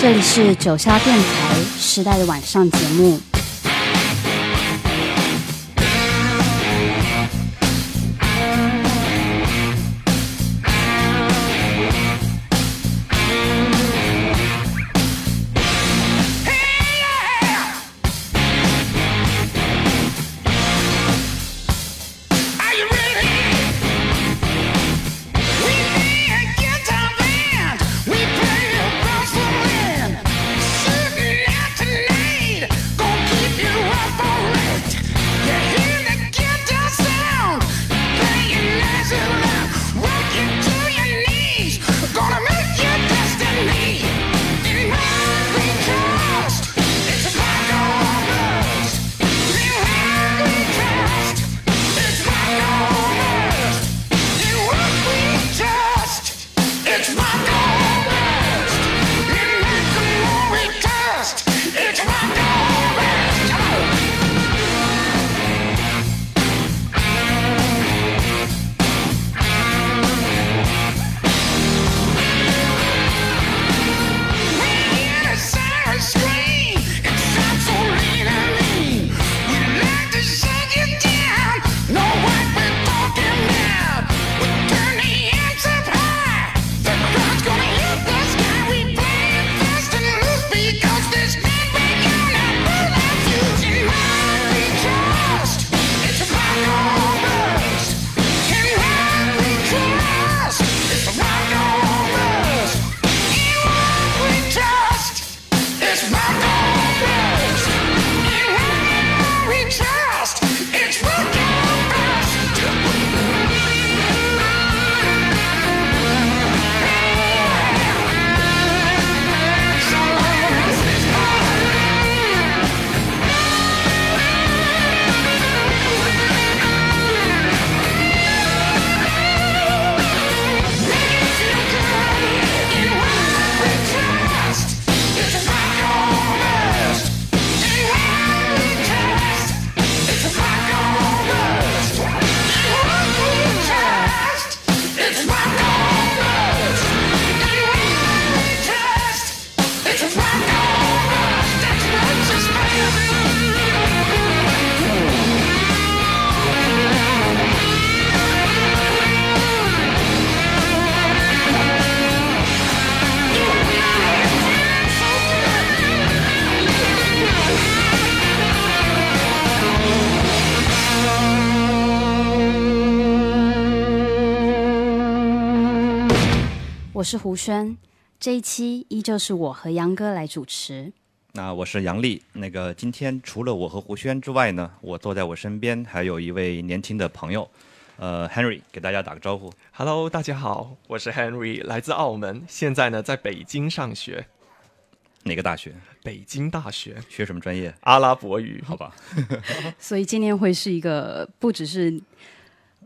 这里是九霄电台时代的晚上节目。是胡轩，这一期依旧是我和杨哥来主持。那我是杨丽，那个今天除了我和胡轩之外呢，我坐在我身边还有一位年轻的朋友，呃，Henry，给大家打个招呼。Hello，大家好，我是 Henry，来自澳门，现在呢在北京上学。哪个大学？北京大学。学什么专业？阿拉伯语。好吧。所以今天会是一个不只是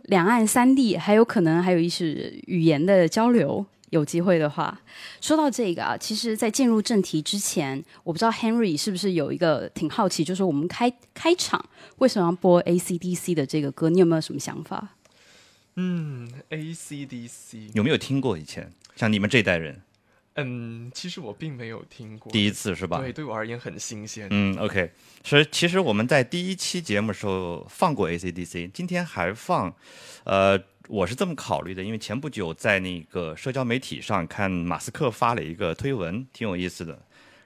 两岸三地，还有可能还有一些语言的交流。有机会的话，说到这个啊，其实，在进入正题之前，我不知道 Henry 是不是有一个挺好奇，就是我们开开场为什么要播 ACDC 的这个歌？你有没有什么想法？嗯，ACDC 有没有听过以前？像你们这代人？嗯，其实我并没有听过，第一次是吧？对，对我而言很新鲜。嗯，OK，所以其实我们在第一期节目时候放过 ACDC，今天还放，呃。我是这么考虑的，因为前不久在那个社交媒体上看马斯克发了一个推文，挺有意思的。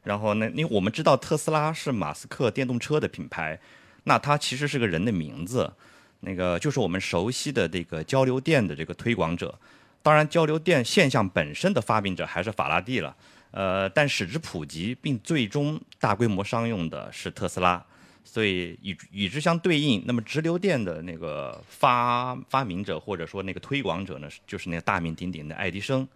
然后呢，因为我们知道特斯拉是马斯克电动车的品牌，那它其实是个人的名字，那个就是我们熟悉的这个交流电的这个推广者。当然，交流电现象本身的发明者还是法拉第了，呃，但使之普及并最终大规模商用的是特斯拉。所以与与之相对应，那么直流电的那个发发明者或者说那个推广者呢，就是那个大名鼎鼎的爱迪生。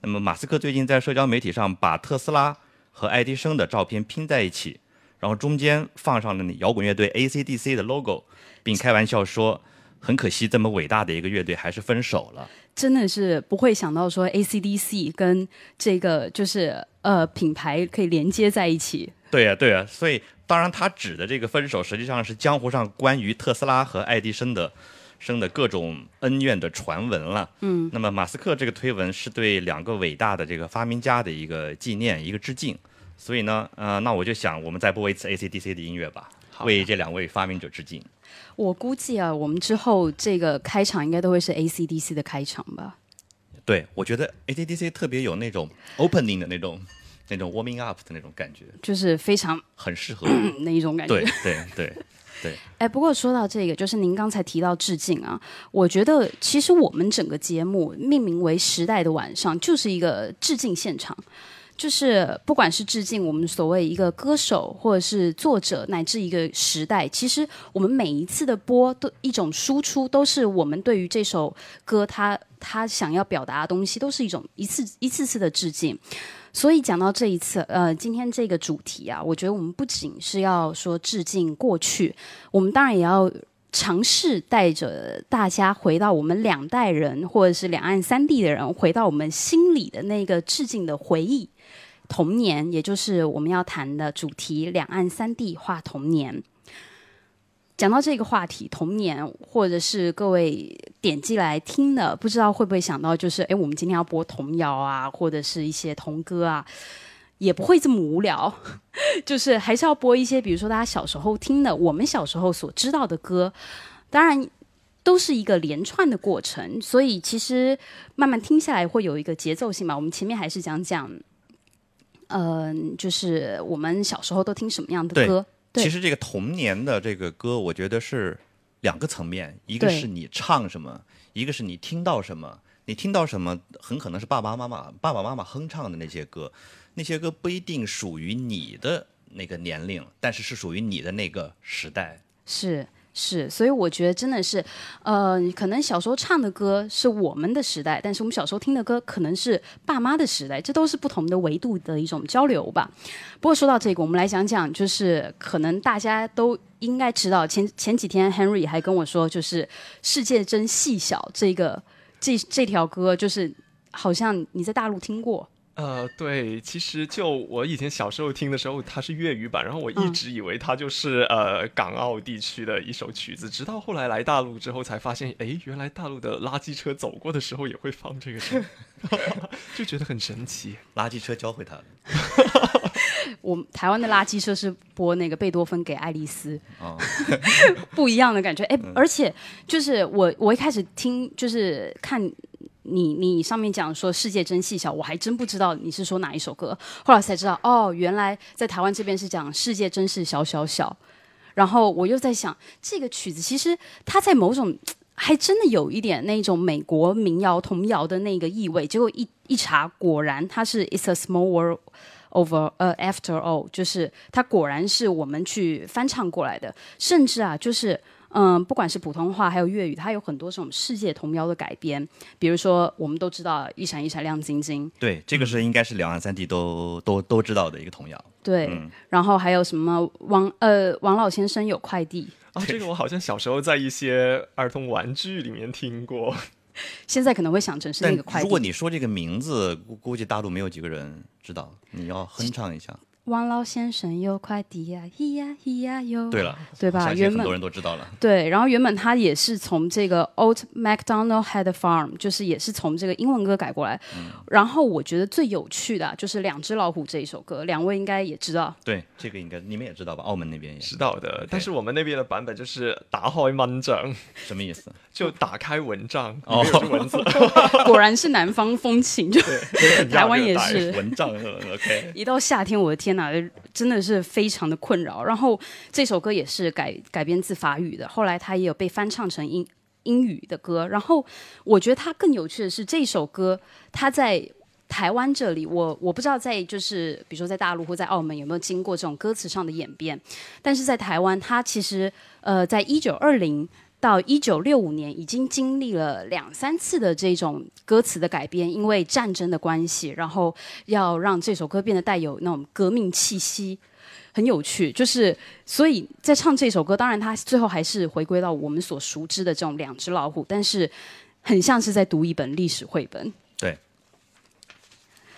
那么马斯克最近在社交媒体上把特斯拉和爱迪生的照片拼在一起，然后中间放上了摇滚乐队 AC/DC 的 logo，并开玩笑说：“很可惜，这么伟大的一个乐队还是分手了。”真的是不会想到说 AC/DC 跟这个就是呃品牌可以连接在一起。对呀，对呀，所以。当然，他指的这个分手，实际上是江湖上关于特斯拉和爱迪生的生的各种恩怨的传闻了。嗯，那么马斯克这个推文是对两个伟大的这个发明家的一个纪念，一个致敬。所以呢，呃，那我就想，我们再播一次 AC/DC 的音乐吧，为这两位发明者致敬。我估计啊，我们之后这个开场应该都会是 AC/DC 的开场吧。对，我觉得 AC/DC 特别有那种 opening 的那种、那种 warming up 的那种感觉，就是非常很适合。那一种感觉。对对对对，哎，不过说到这个，就是您刚才提到致敬啊，我觉得其实我们整个节目命名为《时代的晚上》，就是一个致敬现场。就是不管是致敬我们所谓一个歌手，或者是作者，乃至一个时代，其实我们每一次的播都一种输出，都是我们对于这首歌它它想要表达的东西，都是一种一次一次次的致敬。所以讲到这一次，呃，今天这个主题啊，我觉得我们不仅是要说致敬过去，我们当然也要尝试带着大家回到我们两代人，或者是两岸三地的人，回到我们心里的那个致敬的回忆。童年，也就是我们要谈的主题——两岸三地话童年。讲到这个话题，童年，或者是各位点击来听的，不知道会不会想到，就是哎，我们今天要播童谣啊，或者是一些童歌啊，也不会这么无聊，就是还是要播一些，比如说大家小时候听的，我们小时候所知道的歌，当然都是一个连串的过程，所以其实慢慢听下来会有一个节奏性嘛。我们前面还是讲讲。嗯，就是我们小时候都听什么样的歌？对，其实这个童年的这个歌，我觉得是两个层面，一个是你唱什么，一个是你听到什么。你听到什么，很可能是爸爸妈妈、爸爸妈妈哼唱的那些歌，那些歌不一定属于你的那个年龄，但是是属于你的那个时代。是。是，所以我觉得真的是，呃，可能小时候唱的歌是我们的时代，但是我们小时候听的歌可能是爸妈的时代，这都是不同的维度的一种交流吧。不过说到这个，我们来讲讲，就是可能大家都应该知道，前前几天 Henry 还跟我说，就是“世界真细小”这个这这条歌，就是好像你在大陆听过。呃，对，其实就我以前小时候听的时候，它是粤语版，然后我一直以为它就是呃港澳地区的一首曲子，直到后来来大陆之后才发现，哎，原来大陆的垃圾车走过的时候也会放这个歌，就觉得很神奇。垃圾车教会他了。我们台湾的垃圾车是播那个贝多芬给爱丽丝，不一样的感觉。哎，而且就是我我一开始听就是看。你你上面讲说世界真细小，我还真不知道你是说哪一首歌，后来才知道哦，原来在台湾这边是讲世界真是小小小。然后我又在想，这个曲子其实它在某种还真的有一点那种美国民谣童谣的那个意味。结果一一查，果然它是 It's a small world over 呃 after all，就是它果然是我们去翻唱过来的，甚至啊就是。嗯，不管是普通话还有粤语，它有很多这种世界童谣的改编。比如说，我们都知道“一闪一闪亮晶晶”，对，这个是应该是两岸三地都都都知道的一个童谣。对，然后还有什么王呃王老先生有快递啊？这个我好像小时候在一些儿童玩具里面听过，现在可能会想成是那个快递。如果你说这个名字，估估计大陆没有几个人知道，你要哼唱一下。王老先生有快递呀，咿呀咿呀哟。对了，对吧？原本很多人都知道了。对，然后原本他也是从这个 Old MacDonald Had a Farm，就是也是从这个英文歌改过来。然后我觉得最有趣的就是《两只老虎》这一首歌，两位应该也知道。对，这个应该你们也知道吧？澳门那边也知道的，但是我们那边的版本就是打开蚊帐，什么意思？就打开蚊帐，哦，蚊子。果然是南方风情，就台湾也是蚊帐。OK，一到夏天，我的天天哪，真的是非常的困扰。然后这首歌也是改改编自法语的，后来它也有被翻唱成英英语的歌。然后我觉得它更有趣的是，这首歌它在台湾这里，我我不知道在就是比如说在大陆或在澳门有没有经过这种歌词上的演变，但是在台湾，它其实呃，在一九二零。到一九六五年，已经经历了两三次的这种歌词的改编，因为战争的关系，然后要让这首歌变得带有那种革命气息，很有趣。就是所以在唱这首歌，当然它最后还是回归到我们所熟知的这种两只老虎，但是很像是在读一本历史绘本。对。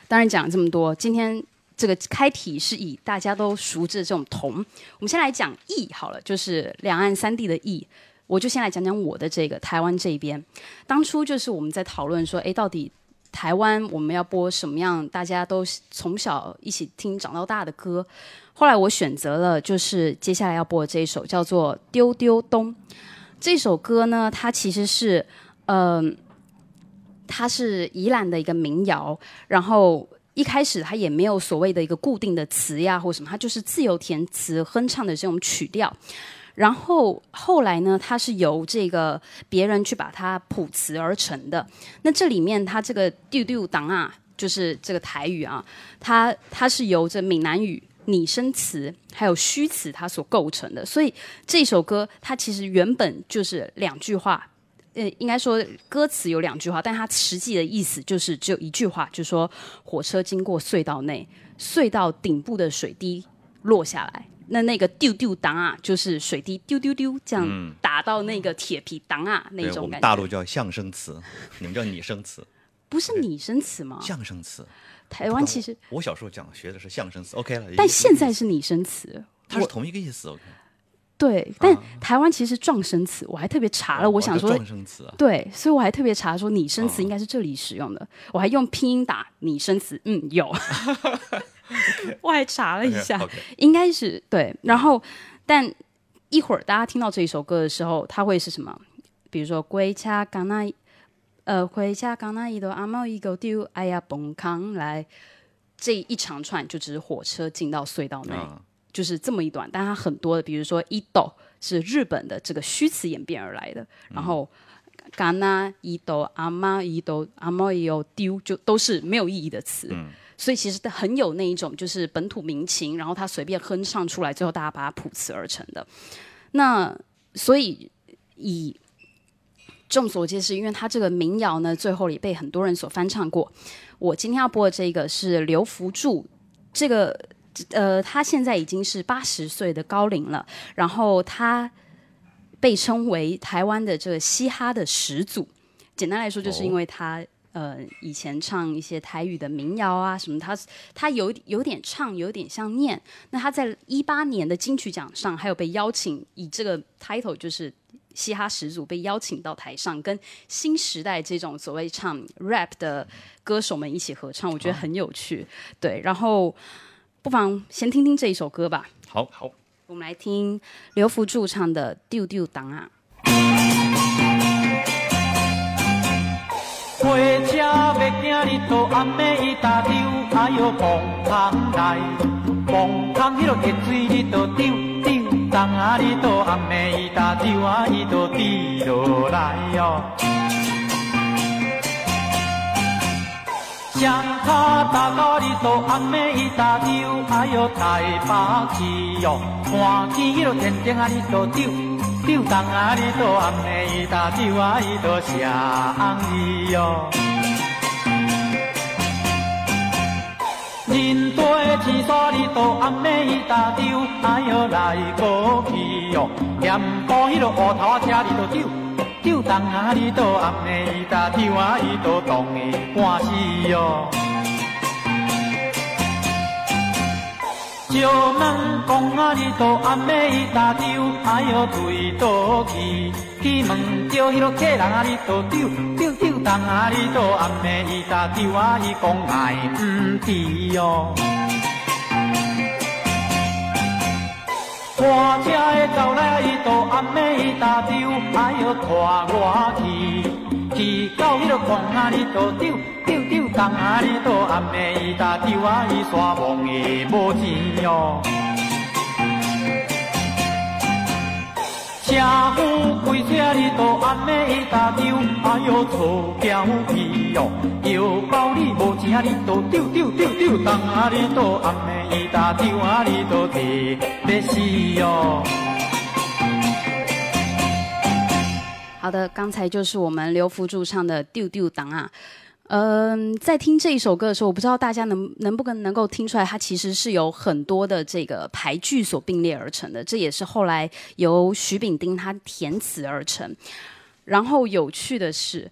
当然讲了这么多，今天这个开题是以大家都熟知的这种“同”，我们先来讲“义”好了，就是两岸三地的“义”。我就先来讲讲我的这个台湾这边，当初就是我们在讨论说，哎，到底台湾我们要播什么样大家都从小一起听长到大的歌。后来我选择了就是接下来要播的这一首叫做《丢丢东》。这首歌呢，它其实是嗯、它是宜兰的一个民谣，然后。一开始它也没有所谓的一个固定的词呀或什么，它就是自由填词哼唱的这种曲调。然后后来呢，它是由这个别人去把它谱词而成的。那这里面它这个丢丢档啊，就是这个台语啊，它它是由这闽南语拟声词还有虚词它所构成的。所以这首歌它其实原本就是两句话。呃，应该说歌词有两句话，但它实际的意思就是只有一句话，就是说火车经过隧道内，隧道顶部的水滴落下来，那那个丢丢当啊，就是水滴丢丢丢这样打到那个铁皮当啊那种感觉。们大陆叫相声词，你们叫拟声词，不是拟声词吗？相声词。台湾其实，我小时候讲学的是相声词，OK 了。但一现在是拟声词。它是同一个意思，OK。对，但台湾其实撞声词，我还特别查了，我想说哦撞声词啊，对，所以我还特别查说拟声词哦应该是这里使用的，我还用拼音打拟声词，嗯，有，我还查了一下应该是对。然后，但一会儿大家听到这一首歌的时候，它会是什么？比如说“归家刚那呃，回家刚那一朵阿猫一狗丢，哎呀崩康来”，这一长串就只是火车进到隧道内。啊，就是这么一段，但它很多的，比如说伊豆是日本的这个虚词演变而来的，然后嘎那伊豆阿妈伊豆阿猫也有丢，就都是没有意义的词。所以其实很有那一种就是本土民情，然后他随便哼唱出来，最后大家把它谱词而成的。那所以以众所皆知，因为他这个民谣呢，最后也被很多人所翻唱过。我今天要播的这个是刘福柱，这个呃，他现在已经是八十岁的高龄了，然后他被称为台湾的这个嘻哈的始祖。简单来说，就是因为他、呃以前唱一些台语的民谣啊什么，他他有有点唱，有点像念。那他在一八年的金曲奖上，还有被邀请以这个 title 就是。嘻哈始祖被邀请到台上，跟新时代这种所谓唱 rap 的歌手们一起合唱，我觉得很有趣。对，然后不妨先听听这一首歌吧。好，好，我们来听刘福柱唱的《丢丢档啊》。火车要行日倒暗暝伊搭丢，哎哟崩空来，崩空迄落热水你倒丢丢，冬啊你倒暗暝伊搭丢啊伊倒滴落来哟。双脚踏到你倒暗暝伊搭丢，哎哟台北市哟，看见迄落天顶啊你倒丢。丢东啊，你倒暗暝伊搭丢啊，伊倒双字哟。人多的天山，你倒暗暝伊搭丢，哎哟来过去哟。盐埔迄落乌头仔车，你倒丢，丢东啊，你倒暗暝伊搭丢啊，伊倒冻的半死哟。石门公啊，你倒暗暝伊搭丢，哎哟对倒去。去问着迄落客人啊，你倒丢丢丢东啊，你倒暗暝伊搭丢啊，伊讲爱毋知哟。看车的走来，伊倒暗暝伊搭丢，哎哟拖我去。去到迄落公啊，你倒丢丢丢东啊，你倒暗暝伊搭丢啊，伊山望的无钱哟。车夫开车你倒暗暝伊搭丢，哎哟错交去哟，又包你无钱啊，你倒丢丢丢丢东啊，你倒暗暝伊搭丢啊，你倒地要死哟。好的，刚才就是我们刘福柱唱的《丢丢当啊》。嗯，在听这一首歌的时候，我不知道大家能能不能能够听出来，它其实是有很多的这个排句所并列而成的。这也是后来由徐炳丁他填词而成。然后有趣的是，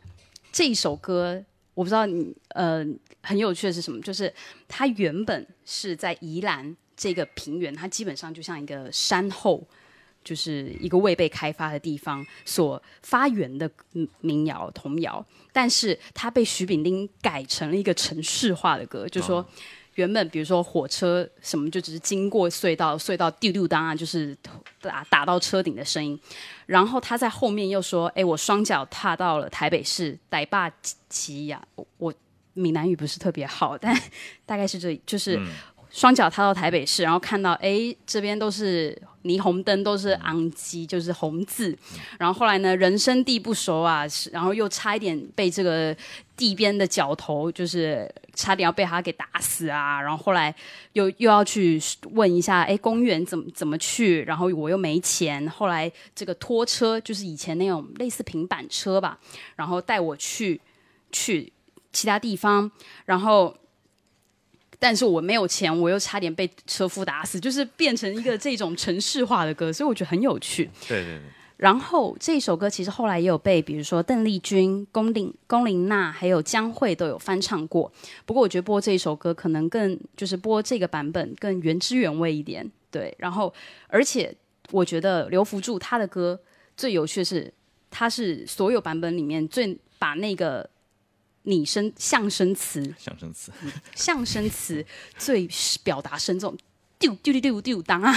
这一首歌我不知道你呃很有趣的是什么，就是它原本是在宜兰这个平原，它基本上就像一个山后。就是一个未被开发的地方所发源的嗯民谣童谣，但是它被徐炳丁改成了一个城市化的歌，就说。原本比如说火车什么就只是经过隧道，隧道丢丢当啊，就是打打到车顶的声音。然后他在后面又说：“哎，我双脚踏到了台北市，逮霸旗呀！我我闽南语不是特别好，但大概是这，就是双脚踏到台北市，然后看到哎这边都是霓虹灯，都是昂基，就是红字。然后后来呢，人生地不熟啊，然后又差一点被这个地边的角头，就是差点要被他给打死啊。然后后来又又要去问一下，哎，公园怎么怎么去？然后我又没钱。后来这个拖车就是以前那种类似平板车吧，然后带我去去其他地方，然后。但是我没有钱，我又差点被车夫打死，就是变成一个这种城市化的歌，所以我觉得很有趣。对对对。然后这首歌其实后来也有被，比如说邓丽君、龚琳、龚琳娜还有江蕙都有翻唱过。不过我觉得播这一首歌可能更就是播这个版本更原汁原味一点。对。然后而且我觉得刘福柱他的歌最有趣的是，他是所有版本里面最把那个。拟声象声词，象声词，象声词最表达深重，丢丢丢丢丢当啊，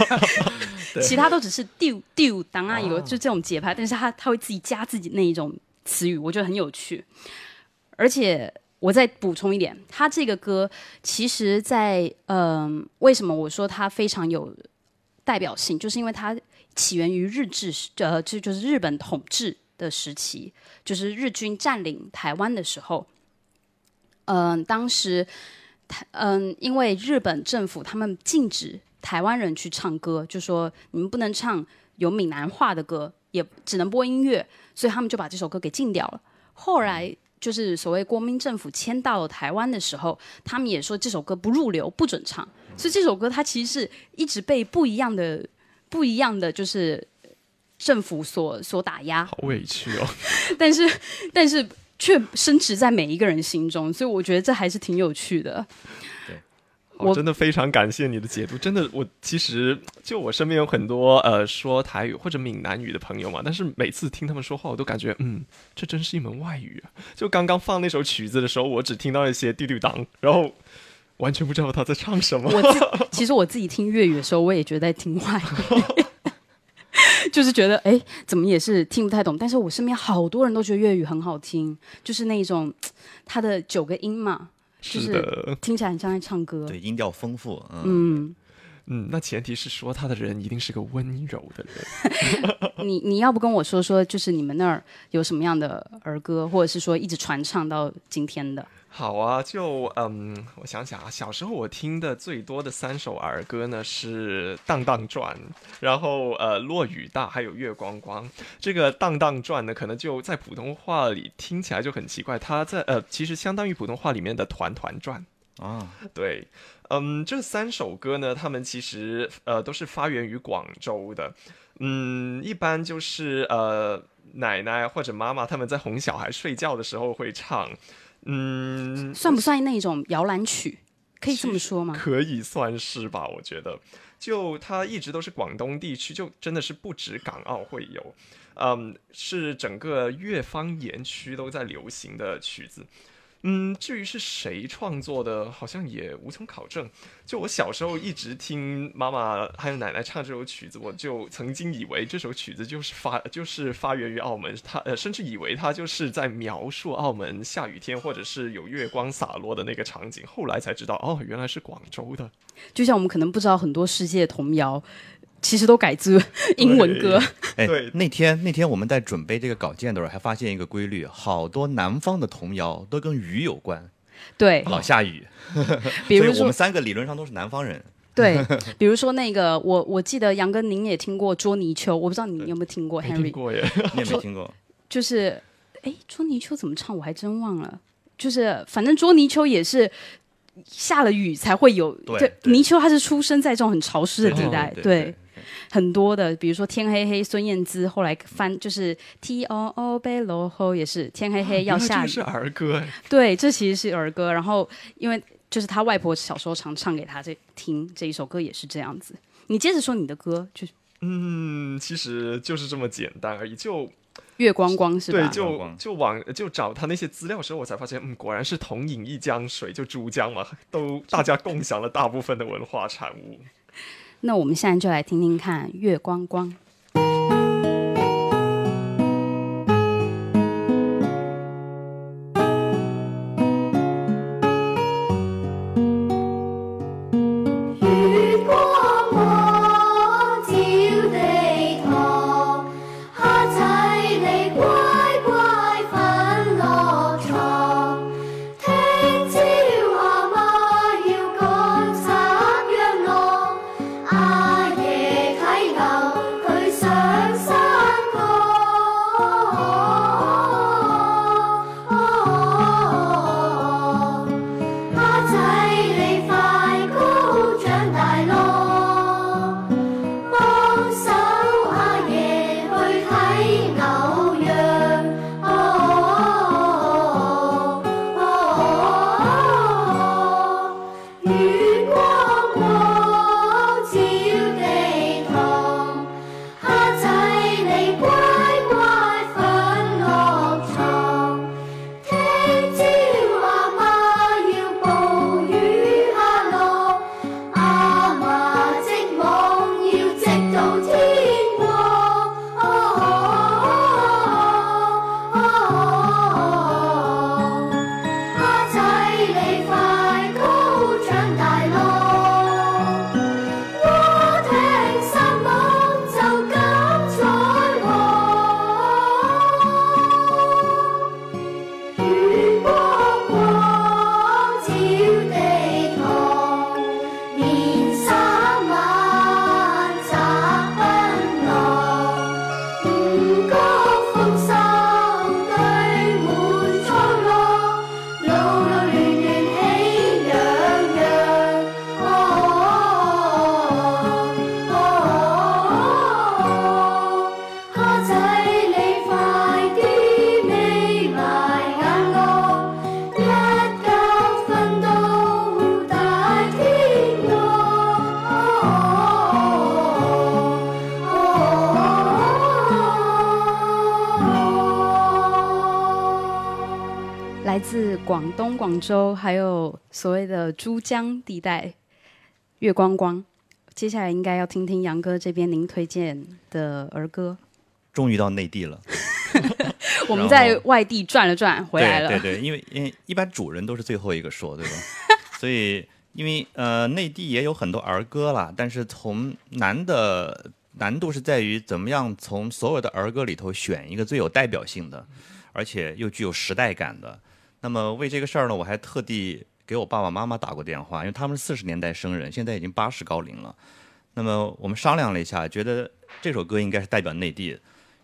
其他都只是丢丢当啊，有就这种节拍，但是他他会自己加自己那一种词语，我觉得很有趣。而且我再补充一点，他这个歌其实，在嗯，为什么我说它非常有代表性，就是因为它起源于日治，呃，这就是日本统治。的时期，就是日军占领台湾的时候，嗯，当时台嗯，因为日本政府他们禁止台湾人去唱歌，就说你们不能唱有闽南话的歌，也只能播音乐，所以他们就把这首歌给禁掉了。后来就是所谓国民政府迁到台湾的时候，他们也说这首歌不入流，不准唱。所以这首歌它其实是一直被不一样的、不一样的就是。政府所所打压，好委屈哦。但是，但是却深植在每一个人心中，所以我觉得这还是挺有趣的。对，我真的非常感谢你的解读。真的，我其实就我身边有很多呃说台语或者闽南语的朋友嘛，但是每次听他们说话，我都感觉嗯，这真是一门外语啊。就刚刚放那首曲子的时候，我只听到一些滴滴当，然后完全不知道他在唱什么。我自其实我自己听粤语的时候，我也觉得在听外语。就是觉得哎，怎么也是听不太懂，但是我身边好多人都觉得粤语很好听，就是那种它的九个音嘛，就是听起来很像在唱歌，对，音调丰富，嗯嗯，那前提是说他的人一定是个温柔的人。你你要不跟我说说，就是你们那儿有什么样的儿歌，或者是说一直传唱到今天的？好啊，就嗯，我想想啊，小时候我听的最多的三首儿歌呢是《荡荡转》，然后呃《落雨大》，还有《月光光》。这个《荡荡转》呢，可能就在普通话里听起来就很奇怪，它在呃其实相当于普通话里面的“团团转”啊。对，嗯，这三首歌呢，他们其实呃都是发源于广州的，嗯，一般就是呃奶奶或者妈妈他们在哄小孩睡觉的时候会唱。嗯，算不算那种摇篮曲？可以这么说吗？可以算是吧，我觉得，就它一直都是广东地区，就真的是不止港澳会有，嗯，是整个粤方言区都在流行的曲子。嗯，至于是谁创作的，好像也无从考证。就我小时候一直听妈妈还有奶奶唱这首曲子，我就曾经以为这首曲子就是发就是发源于澳门，他呃甚至以为他就是在描述澳门下雨天或者是有月光洒落的那个场景。后来才知道，哦，原来是广州的。就像我们可能不知道很多世界童谣。其实都改自英文歌。哎，那天那天我们在准备这个稿件的时候，还发现一个规律：好多南方的童谣都跟雨有关。对，老下雨。比如说，我们三个理论上都是南方人。对，比如说那个，我我记得杨哥您也听过《捉泥鳅》，我不知道你有没有听过。听过耶，你也没听过。就是，哎，捉泥鳅怎么唱？我还真忘了。就是，反正捉泥鳅也是。下了雨才会有。对，泥鳅它是出生在这种很潮湿的地带，对，很多的，比如说天黑黑，孙燕姿后来翻就是 T O O 贝罗后也是天黑黑要下雨，是儿歌，对，这其实是儿歌。然后因为就是他外婆小时候常唱给他这听这一首歌也是这样子。你接着说你的歌，就嗯，其实就是这么简单而已，就月光光是吧？对，就就往就找他那些资料的时候，我才发现，嗯，果然是同饮一江水，就珠江嘛，都大家共享了大部分的文化产物。那我们现在就来听听看《月光光》。东广州，还有所谓的珠江地带，月光光。接下来应该要听听杨哥这边您推荐的儿歌。终于到内地了，我们在外地转了转，回来了。对对对，因为因为一般主人都是最后一个说，对吧？所以因为呃内地也有很多儿歌啦，但是从难的难度是在于怎么样从所有的儿歌里头选一个最有代表性的，而且又具有时代感的。那么为这个事儿呢，我还特地给我爸爸妈妈打过电话，因为他们是四十年代生人，现在已经八十高龄了。那么我们商量了一下，觉得这首歌应该是代表内地，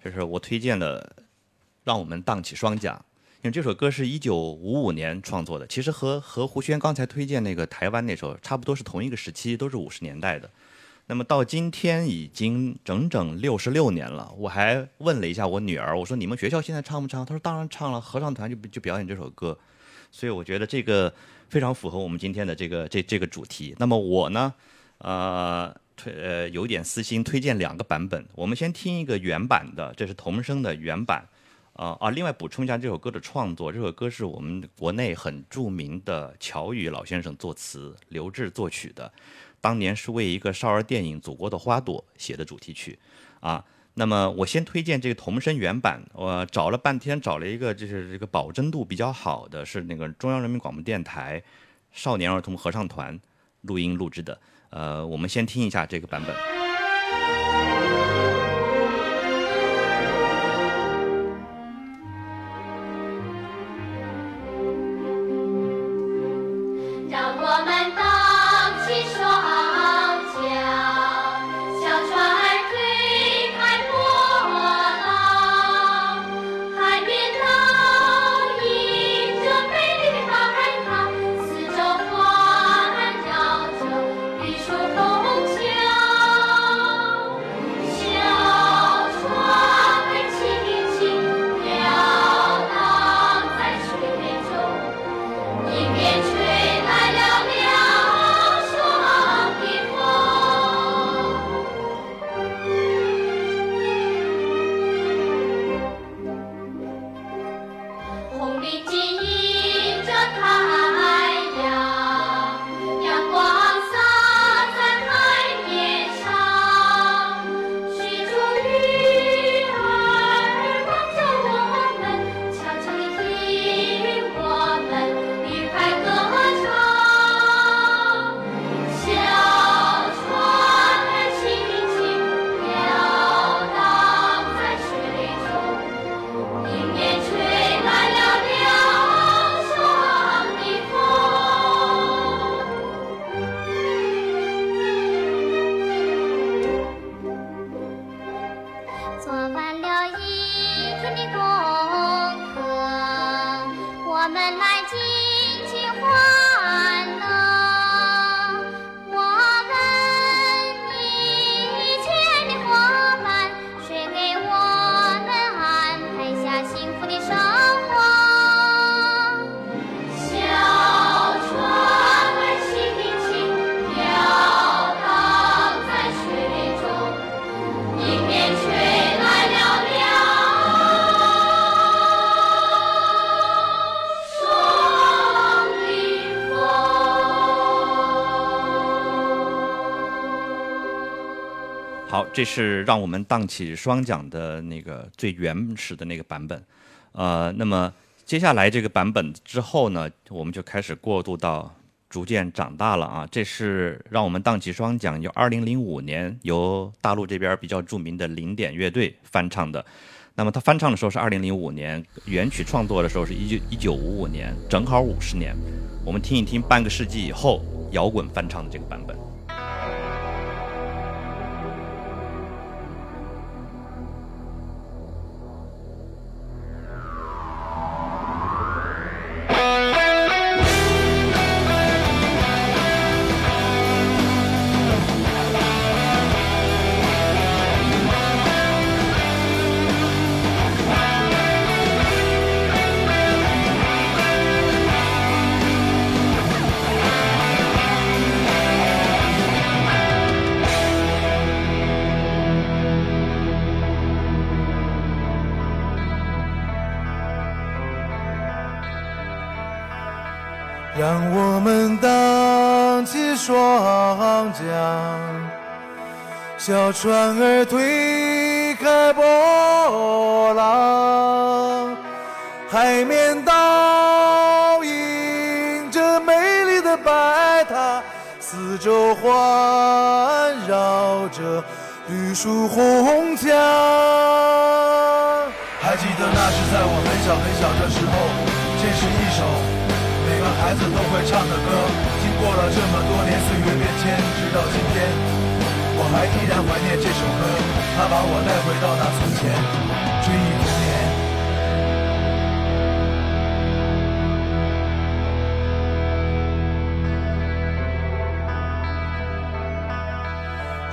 就是我推荐的《让我们荡起双桨》。因为这首歌是一九五五年创作的，其实和和胡轩刚才推荐那个台湾那首差不多是同一个时期，都是五十年代的。那么到今天已经整整六十六年了，我还问了一下我女儿，我说你们学校现在唱不唱？她说当然唱了，合唱团就就表演这首歌。所以我觉得这个非常符合我们今天的这个这这个主题。那么我呢，呃推呃有点私心，推荐两个版本。我们先听一个原版的，这是童声的原版。啊啊！另外补充一下这首歌的创作，这首歌是我们国内很著名的乔羽老先生作词，刘志作曲的。当年是为一个少儿电影《祖国的花朵》写的主题曲。啊，那么我先推荐这个童声原版。我找了半天，找了一个就是这个保真度比较好的，是那个中央人民广播电台少年儿童合唱团录音录制的。呃，我们先听一下这个版本。这是让我们荡起双桨的那个最原始的那个版本。呃，那么接下来这个版本之后呢，我们就开始过渡到逐渐长大了啊。这是让我们荡起双桨，由二零零五年由大陆这边比较著名的零点乐队翻唱的。那么他翻唱的时候是二零零五年，原曲创作的时候是一九一九五五年，正好五十年。我们听一听半个世纪以后摇滚翻唱的这个版本。让我们荡起双桨，小船儿推开波浪，海面倒映着美丽的白塔，四周环绕着绿树红墙。还记得那是在我很小很小的时候，孩子都会唱的歌，经过了这么多年岁月变迁，直到今天，我还依然怀念这首歌，它把我带回到那从前，追忆童年。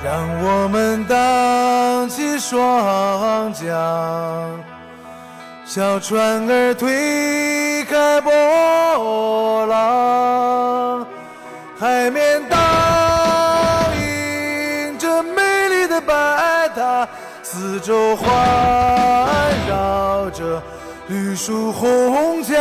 让我们荡起双桨。小船儿推开波浪，海面倒映着美丽的白塔，四周环绕着绿树红墙。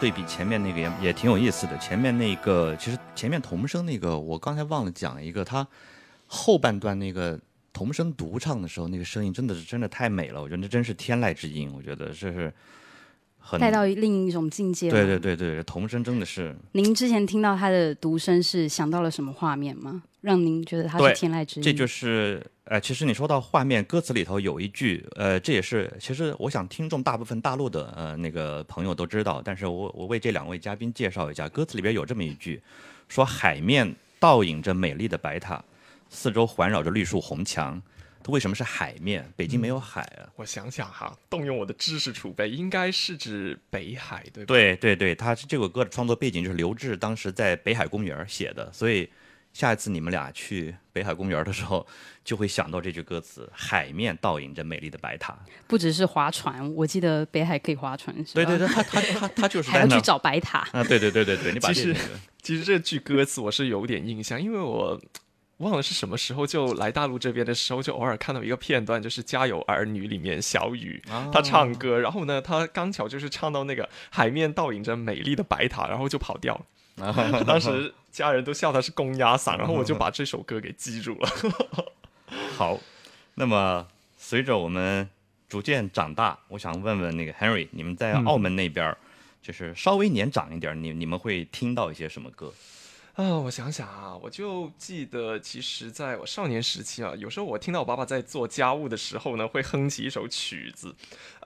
对比前面那个也也挺有意思的。前面那个其实前面童声那个，我刚才忘了讲一个，他后半段那个童声独唱的时候，那个声音真的是真的太美了，我觉得那真是天籁之音，我觉得这是很带到另一种境界。对对。对对，童声真的是您之前听到他的独声是想到了什么画面吗？让您觉得他是天籁之音？这就是呃，其实你说到画面，歌词里头有一句，呃，这也是其实我想听众大部分大陆的呃那个朋友都知道，但是我我为这两位嘉宾介绍一下，歌词里边有这么一句，说海面倒映着美丽的白塔，四周环绕着绿树红墙。它为什么是海面？北京没有海啊。我想想哈，动用我的知识储备，应该是指北海，对吧？对对对，它这首歌的创作背景就是刘志当时在北海公园写的，所以下一次你们俩去北海公园的时候，就会想到这句歌词：“海面倒映着美丽的白塔。不只是划船，我记得北海可以划船，是”吧？对对对，他他他他就是 还要去在那找白塔。啊，对对对对对，你 把其实这个其实这句歌词我是有点印象，因为我忘了是什么时候，就来大陆这边的时候，就偶尔看到一个片段，就是《家有儿女》里面小雨她唱歌，然后呢，她刚巧就是唱到那个海面倒映着美丽的白塔，然后就跑掉了。当时家人都笑她是公鸭嗓，然后我就把这首歌给记住了。好，那么随着我们逐渐长大，我想问问那个 Henry，你们在澳门那边儿，就是稍微年长一点，你你们会听到一些什么歌？啊，我想想啊，我就记得，其实在我少年时期啊，有时候我听到我爸爸在做家务的时候呢，会哼起一首曲子。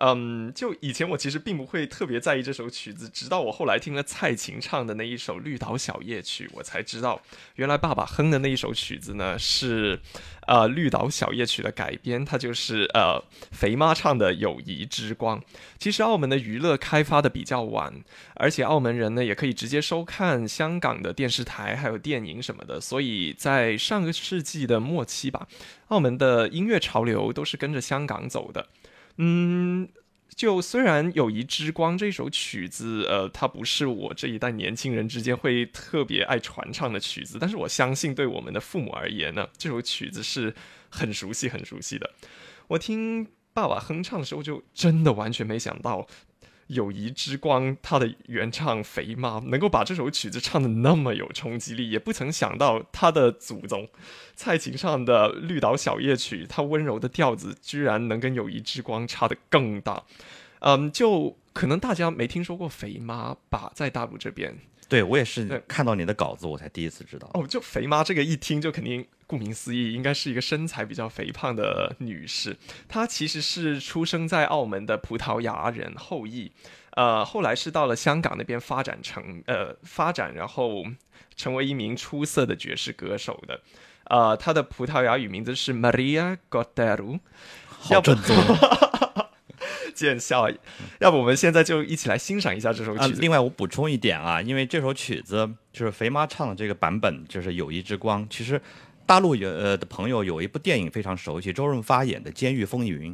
嗯，就以前我其实并不会特别在意这首曲子，直到我后来听了蔡琴唱的那一首《绿岛小夜曲》，我才知道，原来爸爸哼的那一首曲子呢是。呃，绿岛小夜曲的改编，它就是呃肥妈唱的《友谊之光》。其实澳门的娱乐开发的比较晚，而且澳门人呢也可以直接收看香港的电视台还有电影什么的，所以在上个世纪的末期吧，澳门的音乐潮流都是跟着香港走的。嗯。就虽然《友谊之光》这首曲子，呃，它不是我这一代年轻人之间会特别爱传唱的曲子，但是我相信对我们的父母而言呢，这首曲子是很熟悉、很熟悉的。我听爸爸哼唱的时候，就真的完全没想到。友谊之光，他的原唱肥妈能够把这首曲子唱的那么有冲击力，也不曾想到他的祖宗蔡琴唱的《绿岛小夜曲》，他温柔的调子居然能跟友谊之光差的更大。嗯，就可能大家没听说过肥妈吧，在大陆这边。对，我也是看到你的稿子，我才第一次知道。哦，就肥妈这个一听就肯定，顾名思义，应该是一个身材比较肥胖的女士。她其实是出生在澳门的葡萄牙人后裔，呃，后来是到了香港那边发展成呃发展，然后成为一名出色的爵士歌手的。呃，她的葡萄牙语名字是 Maria Godero，好正宗。见笑，要不我们现在就一起来欣赏一下这首曲子。另外，我补充一点啊，因为这首曲子就是肥妈唱的这个版本，就是《友谊之光》。其实，大陆有呃的朋友有一部电影非常熟悉，周润发演的《监狱风云》。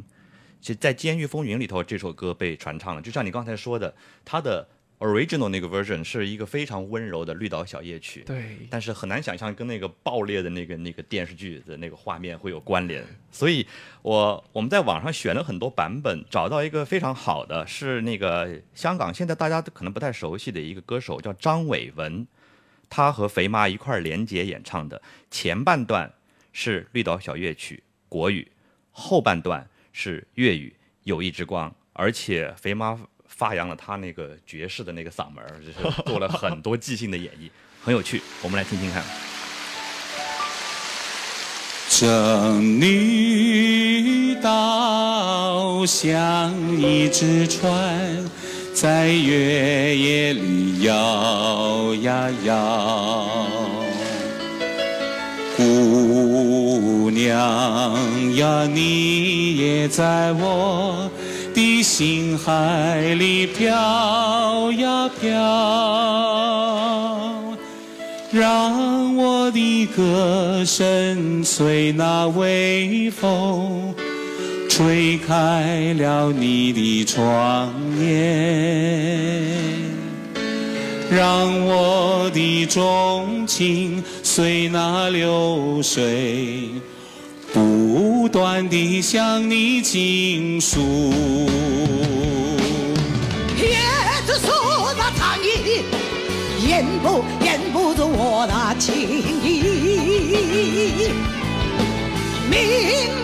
其实，在《监狱风云》里头，这首歌被传唱了。就像你刚才说的，他的。Original 那个 version 是一个非常温柔的绿岛小夜曲，对，但是很难想象跟那个爆裂的那个那个电视剧的那个画面会有关联，所以我我们在网上选了很多版本，找到一个非常好的，是那个香港现在大家都可能不太熟悉的一个歌手叫张伟文，他和肥妈一块儿联结演唱的，前半段是绿岛小乐曲国语，后半段是粤语友谊之光，而且肥妈。发扬了他那个爵士的那个嗓门，就是做了很多即兴的演绎，很有趣。我们来听听看。这绿岛像一只船，在月夜里摇呀摇。姑娘呀，你也在我。的心海里飘呀飘，让我的歌声随那微风吹开了你的窗帘，让我的钟情随那流水。不断地向你倾诉。椰子树的长影，掩不掩不住我的情意。明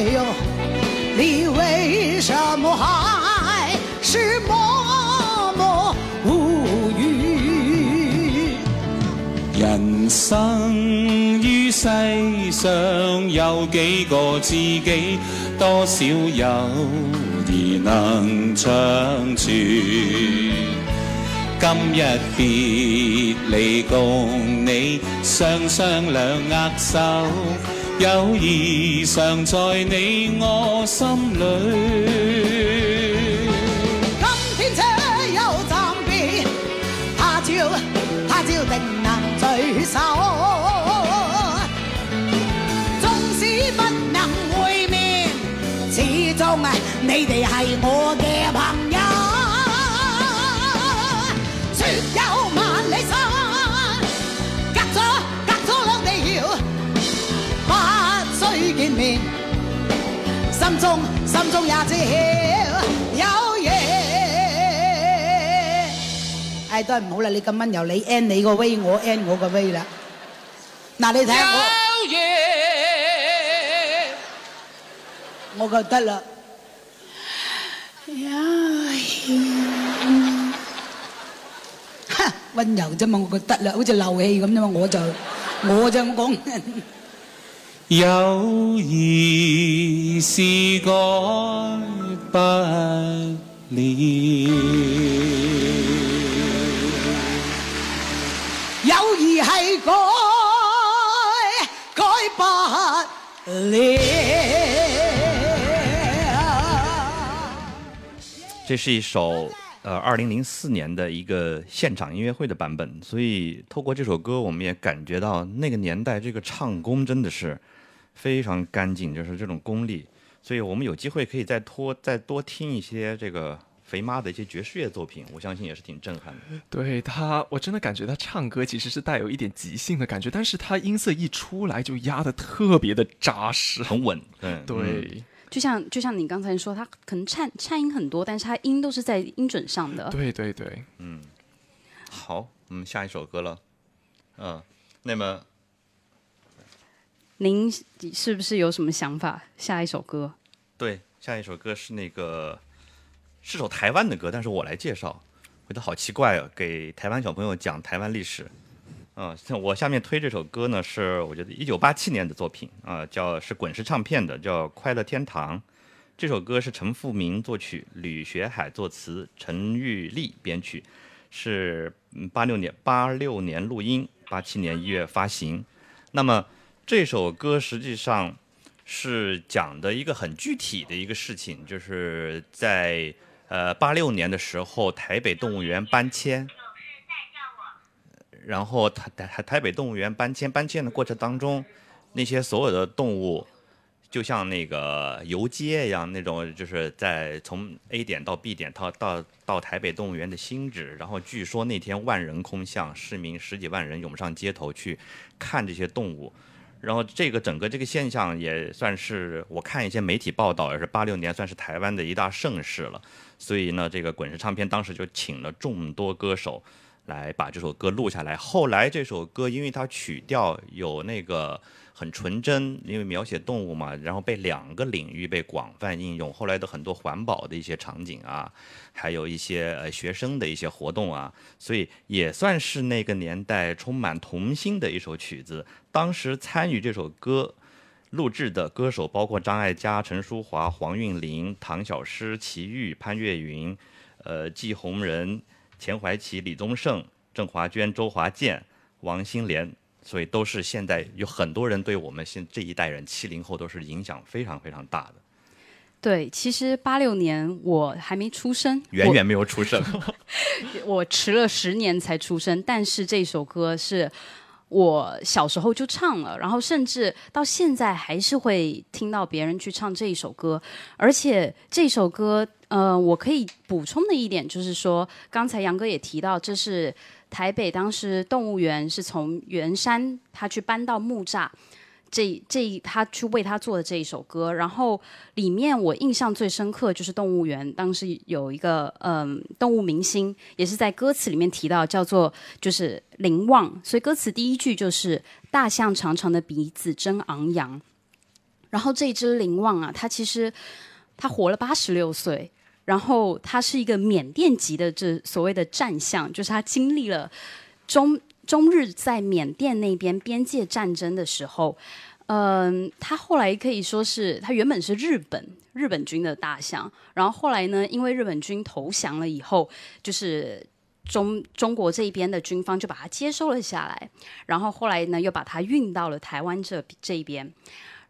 哎呦，你为什么还是默默无语？人生于世上有几个知己？多少友谊能长存？今日别离，共你双双两握手。友谊常在你我心里。今天且又暂别，他朝他朝定能聚首。纵使不能会面，始终你哋系我嘅朋。心中心中也知晓有嘢。唉，都係唔好啦，你咁蚊由你 end 你個 way，我 end 我個 way 啦。嗱，你睇下我。我覺得啦，哈温柔啫嘛，我覺得啦，好似漏氣咁啫嘛，我就我就咁講。友谊是改不了。友谊是改改不了。这是一首呃二零零四年的一个现场音乐会的版本，所以透过这首歌，我们也感觉到那个年代这个唱功真的是非常干净，就是这种功力。所以我们有机会可以再多再多听一些这个肥妈的一些爵士乐作品，我相信也是挺震撼的。对他，我真的感觉他唱歌其实是带有一点即兴的感觉，但是他音色一出来就压得特别的扎实，很稳。对对。就像就像你刚才说，他可能颤颤音很多，但是他音都是在音准上的。对对对，嗯，好，我们下一首歌了。嗯，那么您是不是有什么想法？下一首歌？对，下一首歌是那个是首台湾的歌，但是我来介绍，觉得好奇怪哦，给台湾小朋友讲台湾历史。嗯，像我下面推这首歌呢，是我觉得一九八七年的作品啊、叫是滚石唱片的，叫《快乐天堂》。这首歌是陈复明作曲，吕学海作词，陈玉丽编曲，是八六年八六年录音，八七年一月发行。那么这首歌实际上是讲的一个很具体的一个事情，就是在呃八六年的时候，台北动物园搬迁。然后台台台北动物园搬迁搬迁的过程当中，那些所有的动物，就像那个游街一样，那种就是在从 A 点到 B 点到到到台北动物园的新址，然后据说那天万人空巷，市民十几万人涌上街头去看这些动物。然后这个整个这个现象也算是我看一些媒体报道，也是八六年算是台湾的一大盛事了。所以呢，这个滚石唱片当时就请了众多歌手来把这首歌录下来。后来这首歌因为它曲调有那个很纯真，因为描写动物嘛，然后被两个领域被广泛应用。后来的很多环保的一些场景啊，还有一些呃学生的一些活动啊，所以也算是那个年代充满童心的一首曲子。当时参与这首歌录制的歌手包括张艾嘉、陈淑桦、黄韵玲、唐小诗、齐豫、潘越云、呃季红人、钱怀琪、李宗盛、郑华娟、周华健、王心莲，所以都是现在有很多人对我们现这一代人七零后都是影响非常非常大的，对，其实八六年我还没出生，远远没有出生。我 我迟了十年才出生，但是这首歌是我小时候就唱了，然后甚至到现在还是会听到别人去唱这一首歌，而且这首歌，呃，我可以补充的一点就是说，刚才杨哥也提到，这是台北当时动物园是从圆山他去搬到木栅。这这他去为他做的这一首歌，然后里面我印象最深刻就是动物园当时有一个嗯动物明星，也是在歌词里面提到叫做就是林旺，所以歌词第一句就是大象长长的鼻子真昂扬，然后这只林旺啊，它其实它活了八十六岁，然后它是一个缅甸籍的这所谓的战象，就是它经历了中。中日在缅甸那边边界战争的时候，嗯，他后来可以说是他原本是日本日本军的大象，然后后来呢，因为日本军投降了以后，就是中中国这一边的军方就把它接收了下来，然后后来呢又把它运到了台湾这这一边。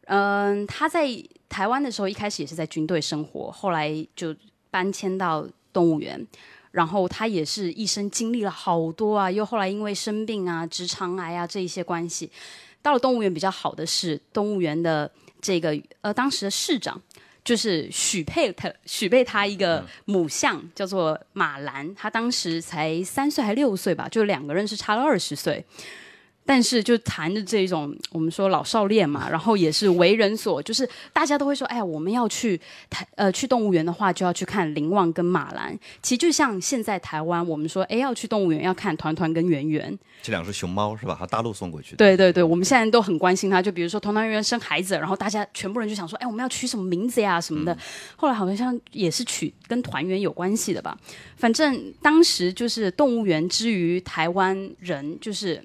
嗯，他在台湾的时候一开始也是在军队生活，后来就搬迁到动物园。然后他也是一生经历了好多啊，又后来因为生病啊、直肠癌啊这一些关系，到了动物园比较好的是，动物园的这个呃当时的市长就是许配他许配他一个母象，叫做马兰，他当时才三岁还六岁吧，就两个人是差了二十岁。但是就谈的这种我们说老少恋嘛，然后也是为人所，就是大家都会说，哎呀，我们要去台呃去动物园的话，就要去看林旺跟马兰。其实就像现在台湾，我们说，哎，要去动物园要看团团跟圆圆。这两只熊猫是吧？它大陆送过去的。对对对，我们现在都很关心它。就比如说团团圆圆生孩子，然后大家全部人就想说，哎，我们要取什么名字呀什么的。后来好像也是取跟团圆有关系的吧。反正当时就是动物园之于台湾人，就是。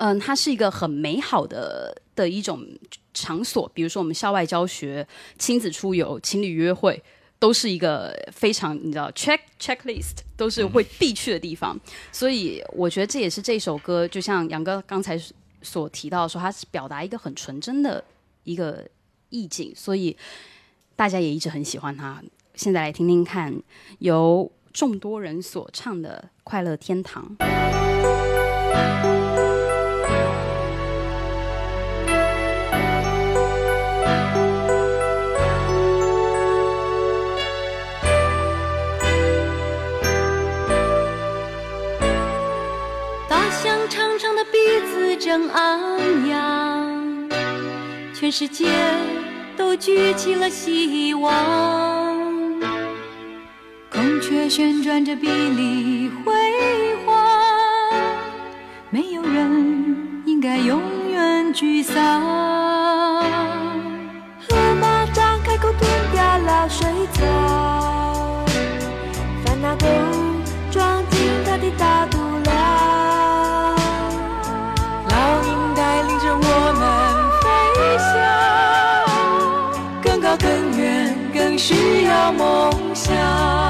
嗯，它是一个很美好的的一种场所，比如说我们校外教学、亲子出游、情侣约会，都是一个非常你知道 check checklist 都是会必去的地方。所以我觉得这也是这首歌，就像杨哥刚才所提到说，它是表达一个很纯真的一个意境，所以大家也一直很喜欢它。现在来听听看，由众多人所唱的《快乐天堂》。的鼻子正昂扬，全世界都举起了希望。孔雀旋转着碧丽辉煌，没有人应该永远沮丧。需要梦想。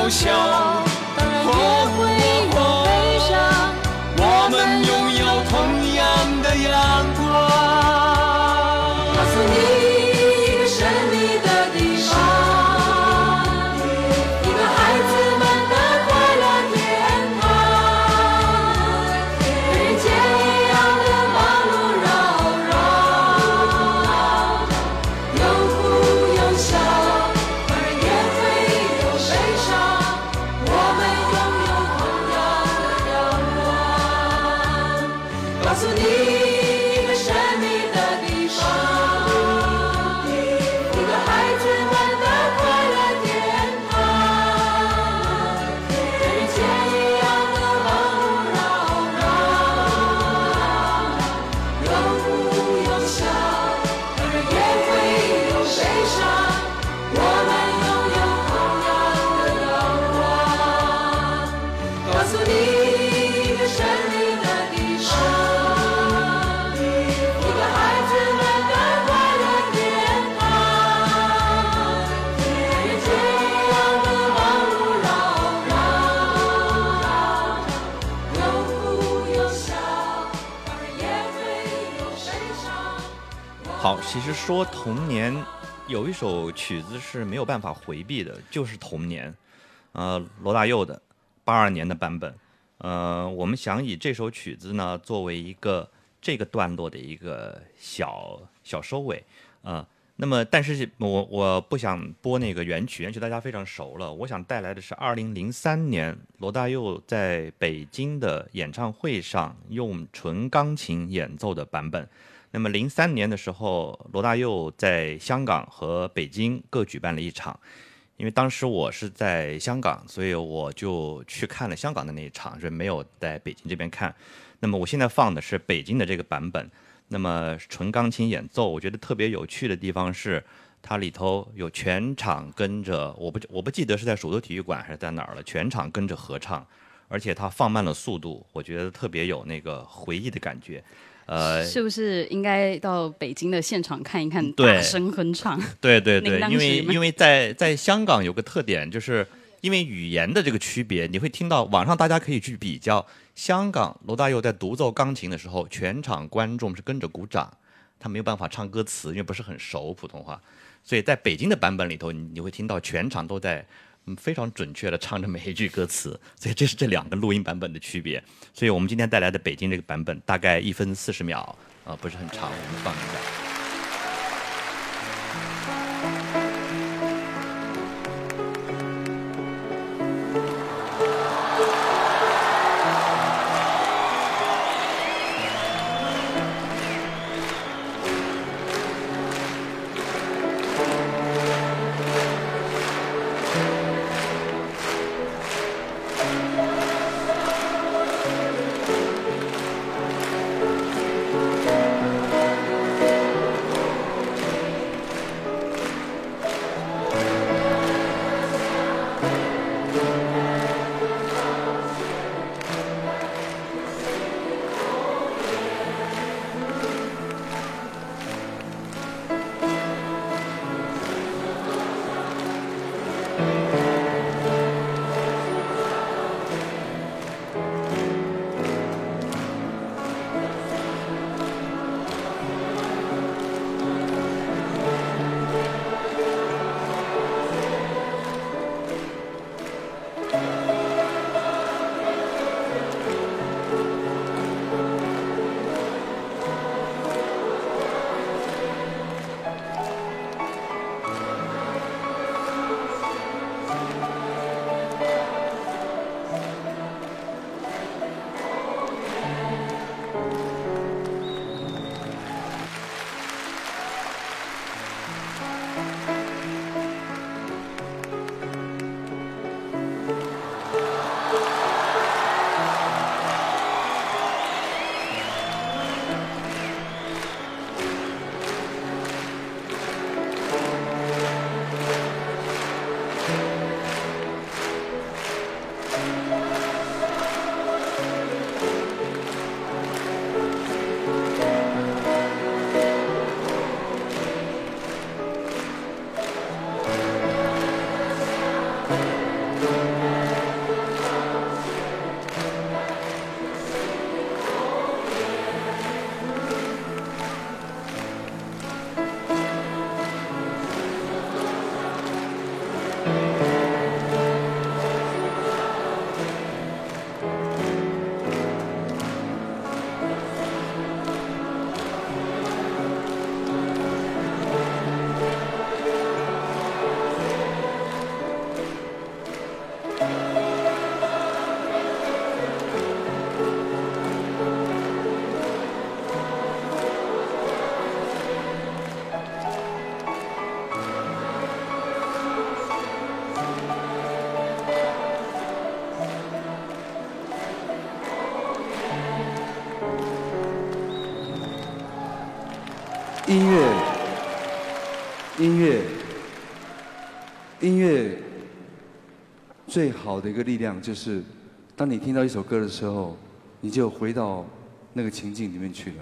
哭有说童年有一首曲子是没有办法回避的，就是《童年》，呃，罗大佑的八二年的版本。呃，我们想以这首曲子呢作为一个这个段落的一个小小收尾，啊、那么但是我我不想播那个原曲，原曲大家非常熟了，我想带来的是二零零三年罗大佑在北京的演唱会上用纯钢琴演奏的版本。那么零三年的时候，罗大佑在香港和北京各举办了一场。因为当时我是在香港，所以我就去看了香港的那一场，是没有在北京这边看。那么我现在放的是北京的这个版本，那么纯钢琴演奏，我觉得特别有趣的地方是，它里头有全场跟着，我不我不记得是在首都体育馆还是在哪儿了，全场跟着合唱，而且它放慢了速度，我觉得特别有那个回忆的感觉。呃，是不是应该到北京的现场看一看，大声哼唱？对对对，因为因为在在香港有个特点，就是因为语言的这个区别，你会听到网上大家可以去比较，香港罗大佑在独奏钢琴的时候，全场观众是跟着鼓掌，他没有办法唱歌词，因为不是很熟普通话，所以在北京的版本里头，你你会听到全场都在。嗯，非常准确的唱着每一句歌词，所以这是这两个录音版本的区别。所以我们今天带来的北京这个版本大概一分四十秒，啊、不是很长，我们放一下。乐最好的一个力量就是，当你听到一首歌的时候，你就回到那个情境里面去了。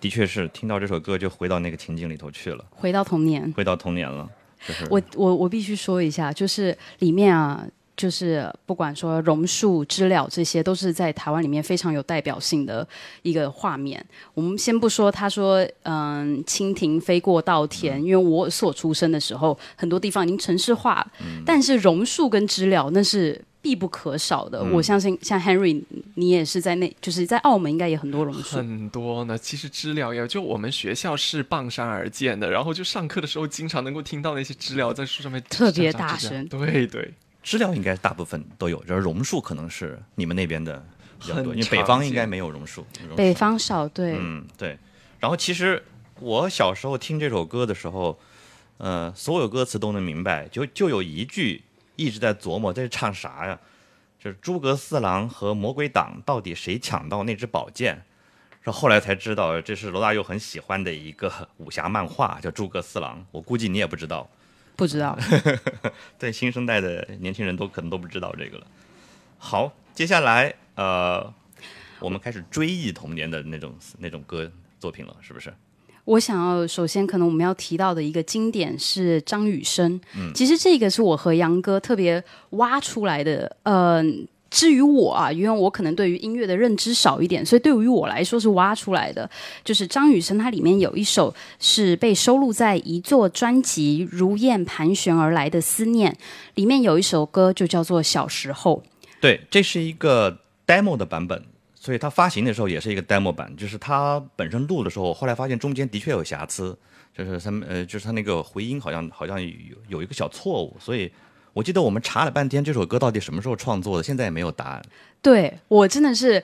的确是听到这首歌就回到那个情境里头去了，回到童年。回到童年了。就是我我我必须说一下，就是里面啊，就是不管说榕树、知了这些，都是在台湾里面非常有代表性的一个画面。我们先不说他说，嗯，蜻蜓飞过稻田，因为我所出生的时候，很多地方已经城市化了，但是榕树跟知了那是。必不可少的，我相信像 Henry，你也是在那，就是在澳门应该也很多榕树，很多呢。其实知了也，就我们学校是傍山而建的，然后就上课的时候经常能够听到那些知了在树上面特别大声对对，知了应该大部分都有，就是榕树可能是你们那边的比较多，因为北方应该没有榕树。榕树北方少，对，嗯，对。然后其实我小时候听这首歌的时候，呃，所有歌词都能明白，就就有一句一直在琢磨这是唱啥呀？就是诸葛四郎和魔鬼党到底谁抢到那支宝剑？说后来才知道，这是罗大佑很喜欢的一个武侠漫画，叫《诸葛四郎》。我估计你也不知道，不知道。对新生代的年轻人都可能都不知道这个了。好，接下来呃，我们开始追忆童年的那种那种歌作品了，是不是？我想要首先可能我们要提到的一个经典是张雨生，嗯，其实这个是我和杨哥特别挖出来的，嗯、至于我啊，因为我可能对于音乐的认知少一点，所以对于我来说是挖出来的。就是张雨生，他里面有一首是被收录在一座专辑《如燕盘旋而来的思念》里面有一首歌就叫做《小时候》。对，这是一个 demo 的版本，所以它发行的时候也是一个 demo 版，就是它本身录的时候，后来发现中间的确有瑕疵，就是他们呃，就是它那个回音好像好像有有一个小错误，所以我记得我们查了半天这首歌到底什么时候创作的，现在也没有答案。对我真的是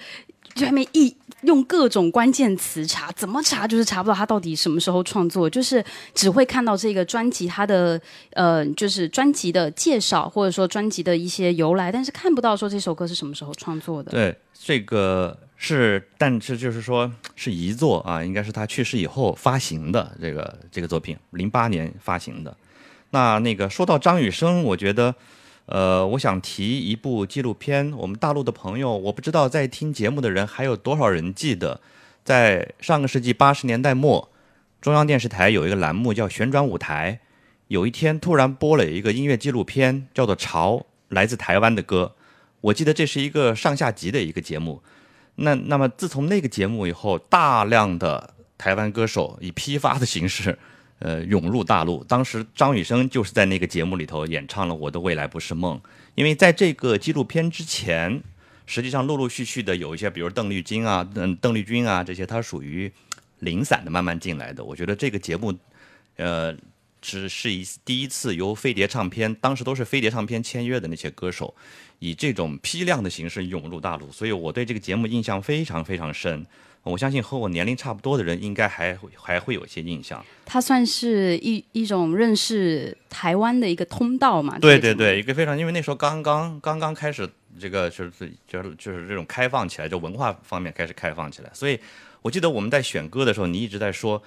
就还没一用各种关键词查，怎么查就是查不到他到底什么时候创作，就是只会看到这个专辑它的呃，就是专辑的介绍或者说专辑的一些由来，但是看不到说这首歌是什么时候创作的。对，这个是，但是就是说是遗作啊，应该是他去世以后发行的这个这个作品，零八年发行的。那那个说到张雨生，我觉得，呃，我想提一部纪录片，我们大陆的朋友，我不知道在听节目的人还有多少人记得，在上个世纪八十年代末，中央电视台有一个栏目叫《旋转舞台》，有一天突然播了一个音乐纪录片，叫做《潮》，来自台湾的歌。我记得这是一个上下集的一个节目。那那么自从那个节目以后，大量的台湾歌手以批发的形式，呃，涌入大陆。当时张雨生就是在那个节目里头演唱了《我的未来不是梦》，因为在这个纪录片之前，实际上陆陆续续的有一些，比如邓丽君啊、嗯邓丽君啊这些，他属于零散的慢慢进来的。我觉得这个节目，呃。只是一第一次由飞碟唱片，当时都是飞碟唱片签约的那些歌手，以这种批量的形式涌入大陆，所以我对这个节目印象非常非常深。我相信和我年龄差不多的人应该还会还会有一些印象。它算是一一种认识台湾的一个通道嘛？对对对，一个非常，因为那时候刚刚刚刚开始，这个就是就是就是这种开放起来，就文化方面开始开放起来。所以我记得我们在选歌的时候，你一直在说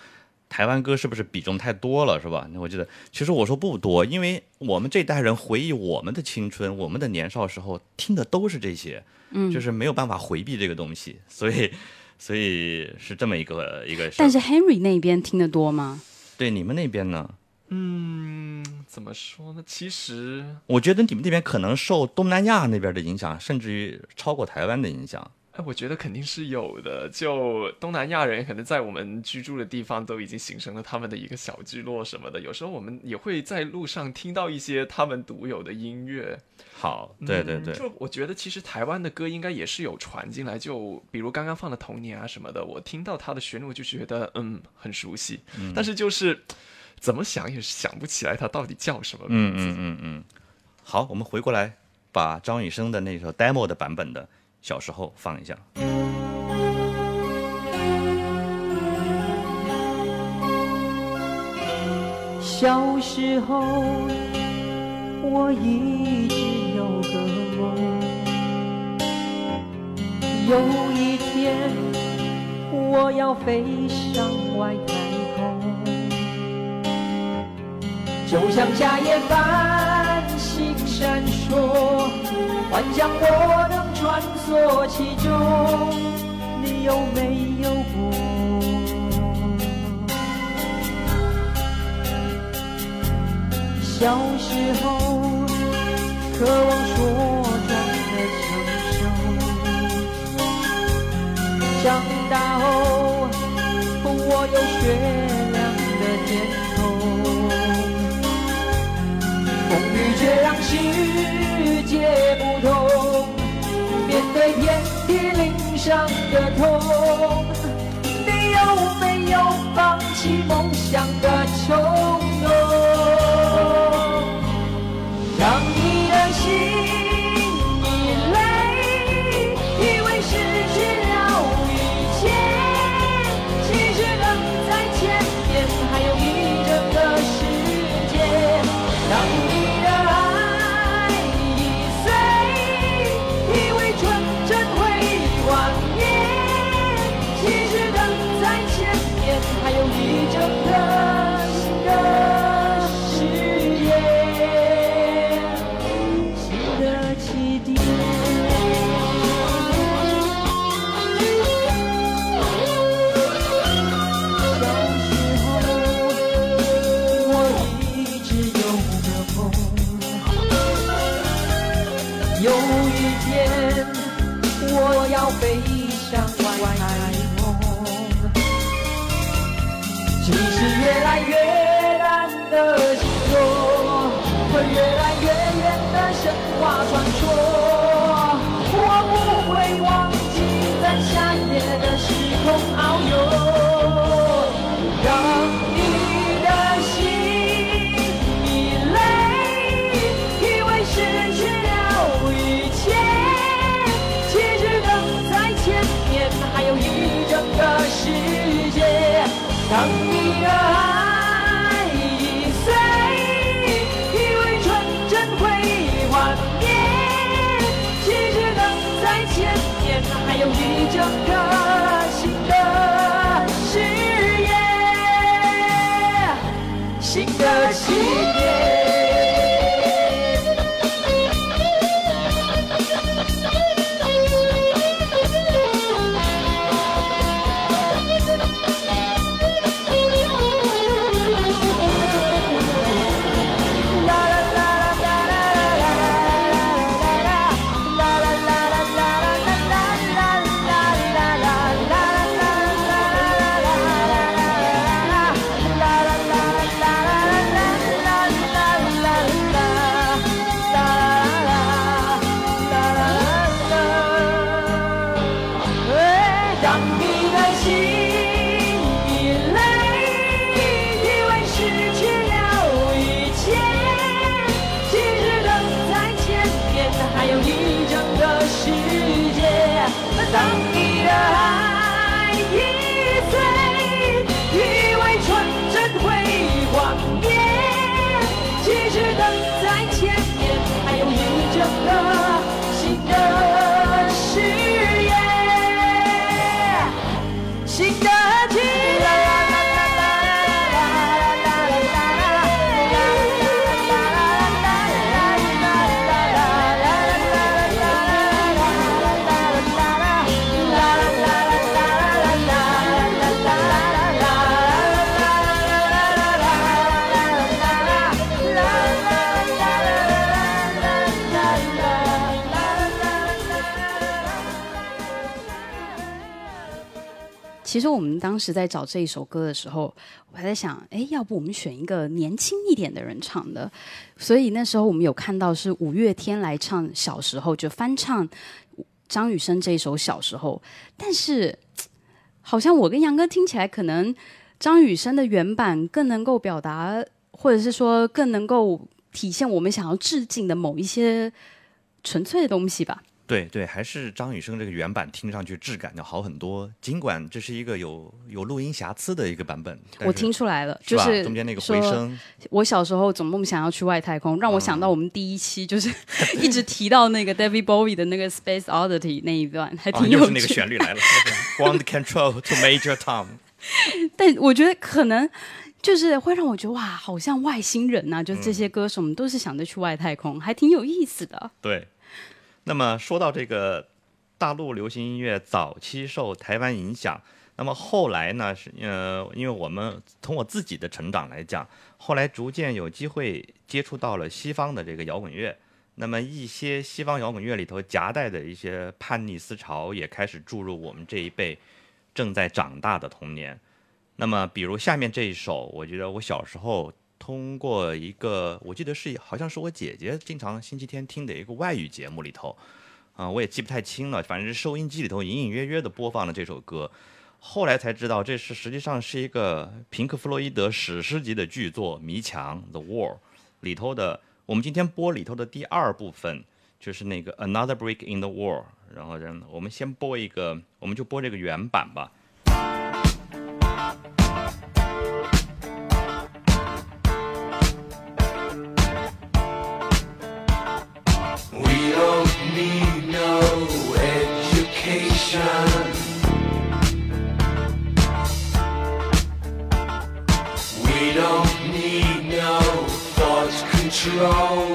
台湾歌是不是比重太多了，是吧？那我记得其实我说不多，因为我们这代人回忆我们的青春，我们的年少时候听的都是这些，嗯就是没有办法回避这个东西，所以所以是这么一个一个。但是 Henry 那边听得多吗？对你们那边呢？嗯，怎么说呢？其实我觉得你们那边可能受东南亚那边的影响，甚至于超过台湾的影响。哎，我觉得肯定是有的。就东南亚人可能在我们居住的地方都已经形成了他们的一个小聚落什么的。有时候我们也会在路上听到一些他们独有的音乐。好，对对对，嗯就我觉得其实台湾的歌应该也是有传进来。就比如刚刚放的《童年》啊什么的，我听到它的旋律我就觉得嗯很熟悉，嗯但是就是怎么想也想不起来它到底叫什么嗯名字。嗯嗯嗯。好，我们回过来把张雨生的那首 demo 的版本的《小时候》放一下。小时候，我一直有个梦，有一天我要飞上外太空，就像夏夜繁星闪烁，幻想我的穿梭其中，你有没有过？小时候，渴望说唱的享受。长大后，我有雪亮的天空，风雨却让世界不同。面对遍体鳞伤的痛，你有没有放弃梦想的冲动？让你的心其实我们当时在找这一首歌的时候，我还在想，哎，要不我们选一个年轻一点的人唱的？所以那时候我们有看到是五月天来唱《小时候》，就翻唱张雨生这一首《小时候》，但是好像我跟杨哥听起来，可能张雨生的原版更能够表达，或者是说更能够体现我们想要致敬的某一些纯粹的东西吧。对对，还是张雨生这个原版听上去质感要好很多。尽管这是一个有有录音瑕疵的一个版本，我听出来了，是就是中间那个回声，我小时候总梦想要去外太空，让我想到我们第一期就是 一直提到那个 David Bowie 的那个 Space Oddity 那一段，还啊，挺有趣。又是那个旋律来了，Ground Control to Major Tom。但我觉得可能就是会让我觉得哇，好像外星人呐、就是这嗯些歌手，我们都是想着去外太空，还挺有意思的。对，那么说到这个大陆流行音乐早期受台湾影响，那么后来呢是呃，因为我们从我自己的成长来讲，后来逐渐有机会接触到了西方的这个摇滚乐。那么一些西方摇滚乐里头夹带的一些叛逆思潮，也开始注入我们这一辈正在长大的童年。那么，比如下面这一首，我觉得我小时候通过一个，我记得是好像是我姐姐经常星期天听的一个外语节目里头，啊、我也记不太清了，反正是收音机里头隐隐约约的播放了这首歌。后来才知道，这是实际上是一个平克·弗洛伊德史诗级的巨作《迷墙》（The Wall） 里头的。我们今天播里头的第二部分就是那个 Another Break in the Wall。然后，我们先播一个，我们就播这个原版吧。wrong.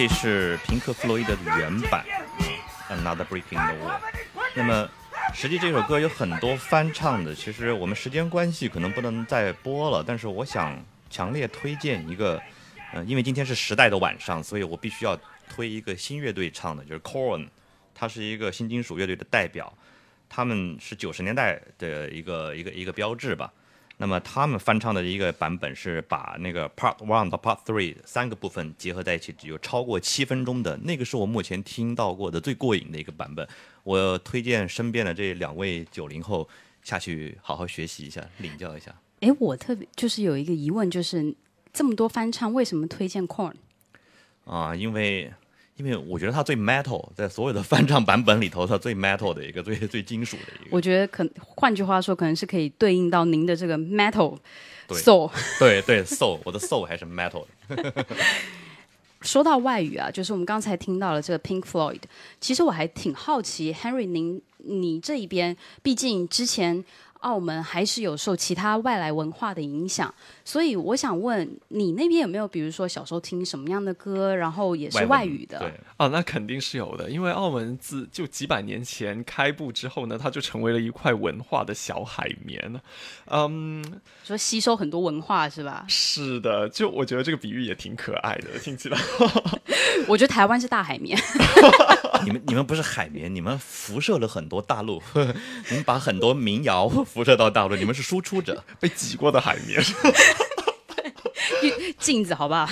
这是平克·弗洛伊德的原版《Another Brick in the Wall》。那么，实际这首歌有很多翻唱的，其实我们时间关系可能不能再播了，但是我想强烈推荐一个，呃，因为今天是时代的晚上，所以我必须要推一个新乐队唱的，就是 Corn，它是一个新金属乐队的代表，他们是九十年代的一个一个一个标志吧。那么他们翻唱的一个版本是把那个 Part One 到 Part Three 三个部分结合在一起，只有超过七分钟的，那个是我目前听到过的最过瘾的一个版本。我推荐身边的这两位九零后下去好好学习一下，领教一下。哎，我特别就是有一个疑问，就是这么多翻唱，为什么推荐 Corn？啊，因为因为我觉得它最 metal，在所有的翻唱版本里头，它最 metal 的一个最最金属的一个。我觉得可换句话说，可能是可以对应到您的这个 metal soul。对对，soul，我的 soul 还是 metal 的。说到外语啊，就是我们刚才听到了这个 Pink Floyd，其实我还挺好奇，Henry，您你这一边，毕竟之前澳门还是有受其他外来文化的影响，所以我想问你那边有没有，比如说小时候听什么样的歌，然后也是外语的？对，啊，那肯定是有的，因为澳门自就几百年前开埠之后呢，它就成为了一块文化的小海绵了。嗯，说吸收很多文化是吧？是的，就我觉得这个比喻也挺可爱的，听起来。我觉得台湾是大海绵。你们你们不是海绵，你们辐射了很多大陆，你们把很多民谣辐射到大陆，你们是输出者，被挤过的海绵。镜子好吧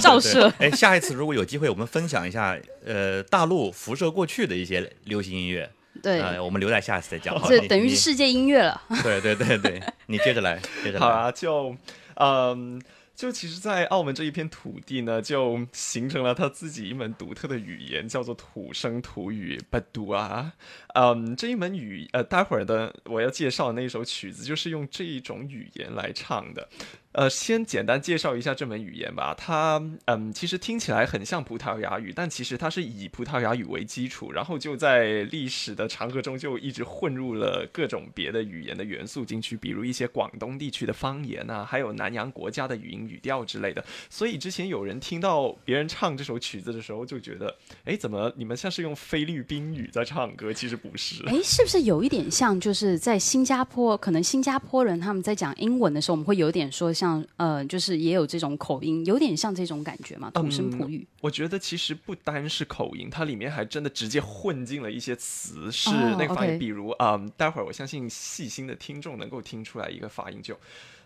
照射。哎，下一次如果有机会，我们分享一下呃大陆辐射过去的一些流行音乐。对呃，我们留在下一次再讲。好这等于是世界音乐了。对对对对，你接着来，接着来。好啊，就嗯。就其实，在澳门这一片土地呢，就形成了他自己一门独特的语言，叫做土生土语巴杜啊。嗯，这一门语，呃，待会儿的我要介绍的那一首曲子，就是用这一种语言来唱的。呃，先简单介绍一下这门语言吧。它，嗯，其实听起来很像葡萄牙语，但其实它是以葡萄牙语为基础，然后就在历史的长河中就一直混入了各种别的语言的元素进去，比如一些广东地区的方言啊，还有南洋国家的语音语调之类的。所以之前有人听到别人唱这首曲子的时候，就觉得，哎，怎么你们像是用菲律宾语在唱歌？其实不是。哎，是不是有一点像，就是在新加坡，可能新加坡人他们在讲英文的时候，我们会有点说像呃，就是也有这种口音，有点像这种感觉嘛，土生葡语。我觉得其实不单是口音，它里面还真的直接混进了一些词，是哦那个发音比如啊、嗯待会儿我相信细心的听众能够听出来一个发音就。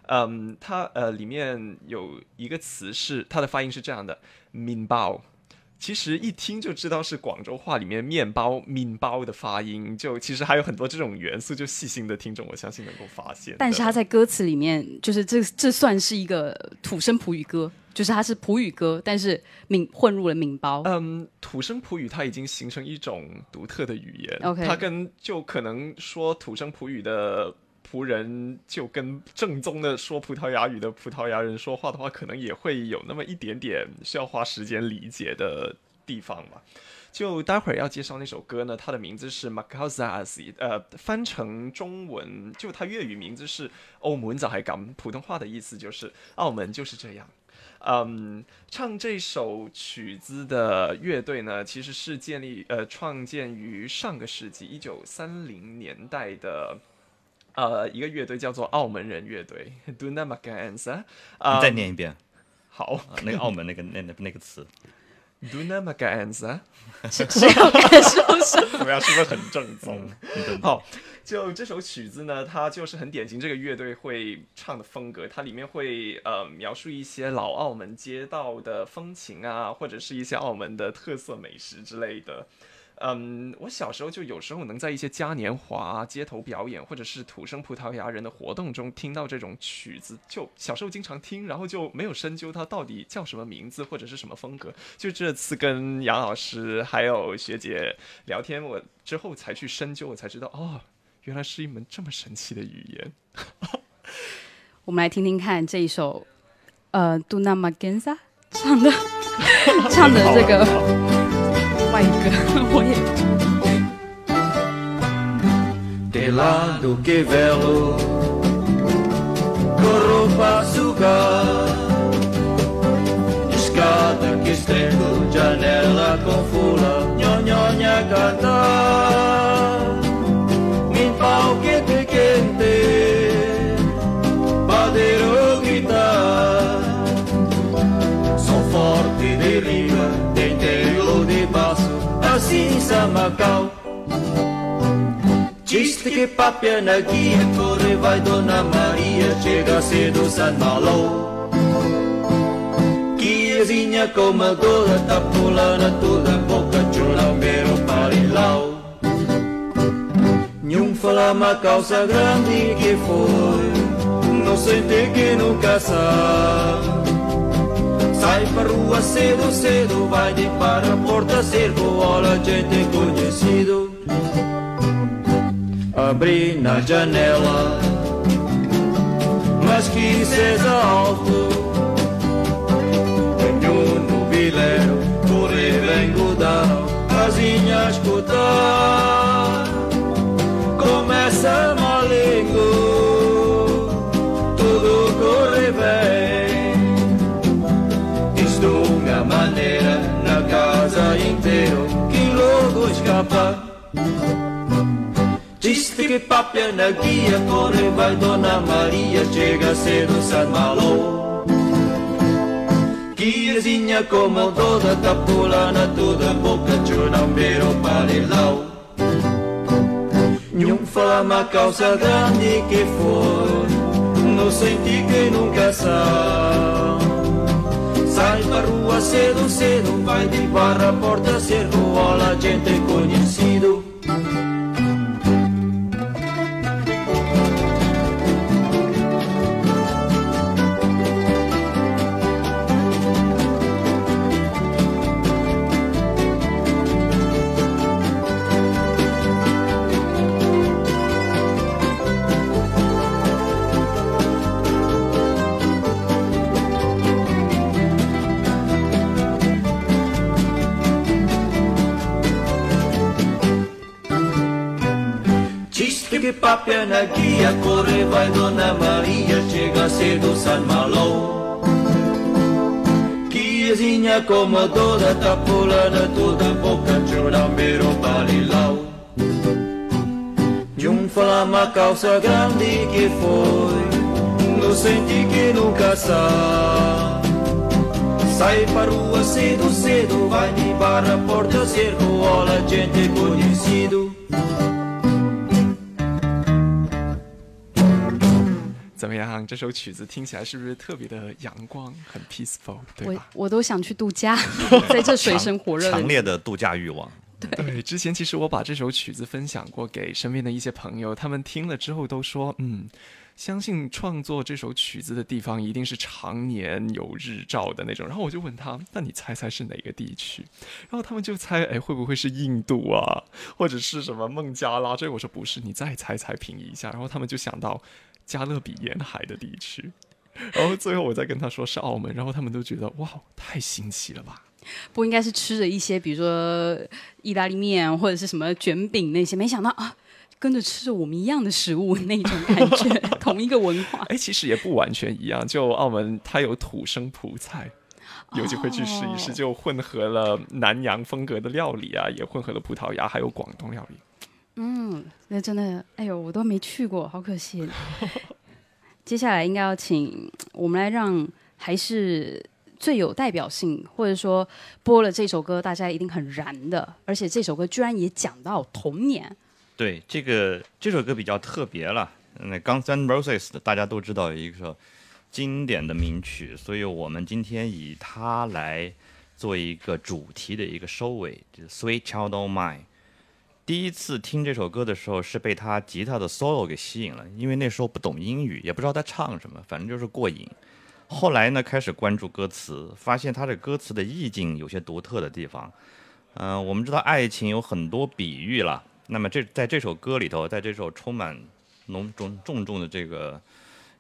嗯，它呃里面有一个词是它的发音是这样的，面包。其实一听就知道是广州话里面面包、面包的发音，就其实还有很多这种元素，就细心的听众我相信能够发现。但是他在歌词里面，就是这这算是一个土生葡语歌，就是它是葡语歌，但是闽混入了闽包。嗯，土生葡语它已经形成一种独特的语言 OK 它跟就可能说土生葡语的湖人，就跟正宗的说葡萄牙语的葡萄牙人说话的话，可能也会有那么一点点需要花时间理解的地方吧。就待会儿要介绍那首歌呢，它的名字是 Macauzaz，呃，翻成中文就它粤语名字是澳门就係咁，普通话的意思就是澳门就是这样。嗯，唱这首曲子的乐队呢，其实是建立呃创建于上个世纪一九三零年代的。呃，一个乐队叫做澳门人乐队 （Duna Maganza）。你再念一遍。好，啊那个澳门那个那那那个词，Duna Maganza。是谁要感受什么？怎么样？是不是很正宗？嗯好，就这首曲子呢，它就是很典型这个乐队会唱的风格，它里面会呃描述一些老澳门街道的风情啊，或者是一些澳门的特色美食之类的。嗯，我小时候就有时候能在一些嘉年华、啊、街头表演，或者是土生葡萄牙人的活动中听到这种曲子，就小时候经常听，然后就没有深究它到底叫什么名字或者是什么风格。就这次跟杨老师还有学姐聊天，我之后才去深究，我才知道哦，原来是一门这么神奇的语言。我们来听听看这一首呃杜纳马根萨唱的 唱的这个 jamaica. Telado que velo, corro para Escada que estendo, janela com fula, nhonhonha cantar. Samacau Chiste que papia na guia, corre vai Dona Maria, chega cedo San Malo. Guiazinha comadora, tá pulando toda a boca, chulambeiro parilau. Nhum fala uma calça grande que foi, não sente que nunca sabe. Sai pra rua cedo, cedo, vai de para a porta cerco alla gente conhecido. Abri na janela, mas que seja alto. Tenho no vileiro, corre vengo da casinha escutar. Começa malingo, escapa. Disse que papia na guia, corre vai Dona Maria, chega cedo San Malo. Guiazinha como toda tapulana, toda boca chunambero parilau. Nhum fama calça grande que foi, não senti que nunca sai. Sai pra rua cedo, cedo, vai de barra, porta, cerco, olha gente conhecido. Que papia na guia, corre vai Dona Maria, chega cedo San Malo. Guiazinha como toda tapulana, toda boca churambero balilau. De um flama calça grande que foi, não senti que nunca sai. Sai para rua cedo, cedo, vai de barra, porta, cerco, olha gente conhecido. 怎么样？这首曲子听起来是不是特别的阳光，很 peaceful，对我吧？我都想去度假，在这水深火热的强烈的度假欲望。对，之前其实我把这首曲子分享过给身边的一些朋友，他们听了之后都说，嗯，相信创作这首曲子的地方一定是常年有日照的那种。然后我就问他，那你猜猜是哪个地区？然后他们就猜，哎，会不会是印度啊，或者是什么孟加拉？这我说不是，你再猜猜评一下。然后他们就想到加勒比沿海的地区。然后最后我再跟他说是澳门，然后他们都觉得哇，太新奇了吧。不应该是吃着一些，比如说意大利面或者是什么卷饼那些，没想到啊，跟着吃着我们一样的食物那种感觉，同一个文化。哎，其实也不完全一样。就澳门，它有土生葡菜，有机会去试一试，哦就混合了南洋风格的料理啊，也混合了葡萄牙还有广东料理。嗯，那真的，哎呦，我都没去过，好可惜。接下来应该要请我们来让还是最有代表性，或者说播了这首歌大家一定很燃的，而且这首歌居然也讲到童年。对，这个这首歌比较特别了。那 Guns N' Roses 的大家都知道有一个经典的名曲，所以我们今天以它来做一个主题的一个收尾，就是 Sweet Child O' Mine。第一次听这首歌的时候是被他吉他的 solo 给吸引了，因为那时候不懂英语，也不知道他唱什么，反正就是过瘾。后来呢，开始关注歌词，发现他这歌词的意境有些独特的地方。嗯、我们知道爱情有很多比喻了，那么这在这首歌里头，在这首充满浓重重重的这个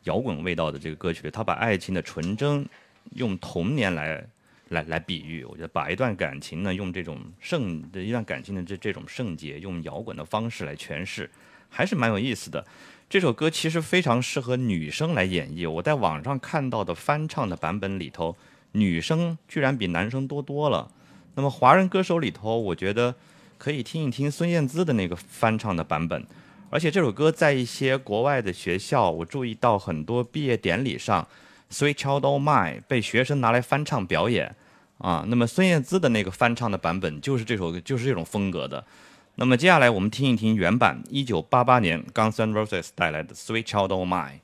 摇滚味道的这个歌曲里，他把爱情的纯真用童年来来来比喻，我觉得把一段感情呢，用这种圣的一段感情的这这种圣洁，用摇滚的方式来诠释，还是蛮有意思的。这首歌其实非常适合女生来演绎。我在网上看到的翻唱的版本里头，女生居然比男生多多了。那么华人歌手里头，我觉得可以听一听孙燕姿的那个翻唱的版本。而且这首歌在一些国外的学校，我注意到很多毕业典礼上，《Sweet Child O' Mine》被学生拿来翻唱表演啊。那么孙燕姿的那个翻唱的版本就是这首就是这种风格的。那么接下来我们听一听原版，一九八八年 Guns N' Roses 带来的《Sweet Child O' Mine》。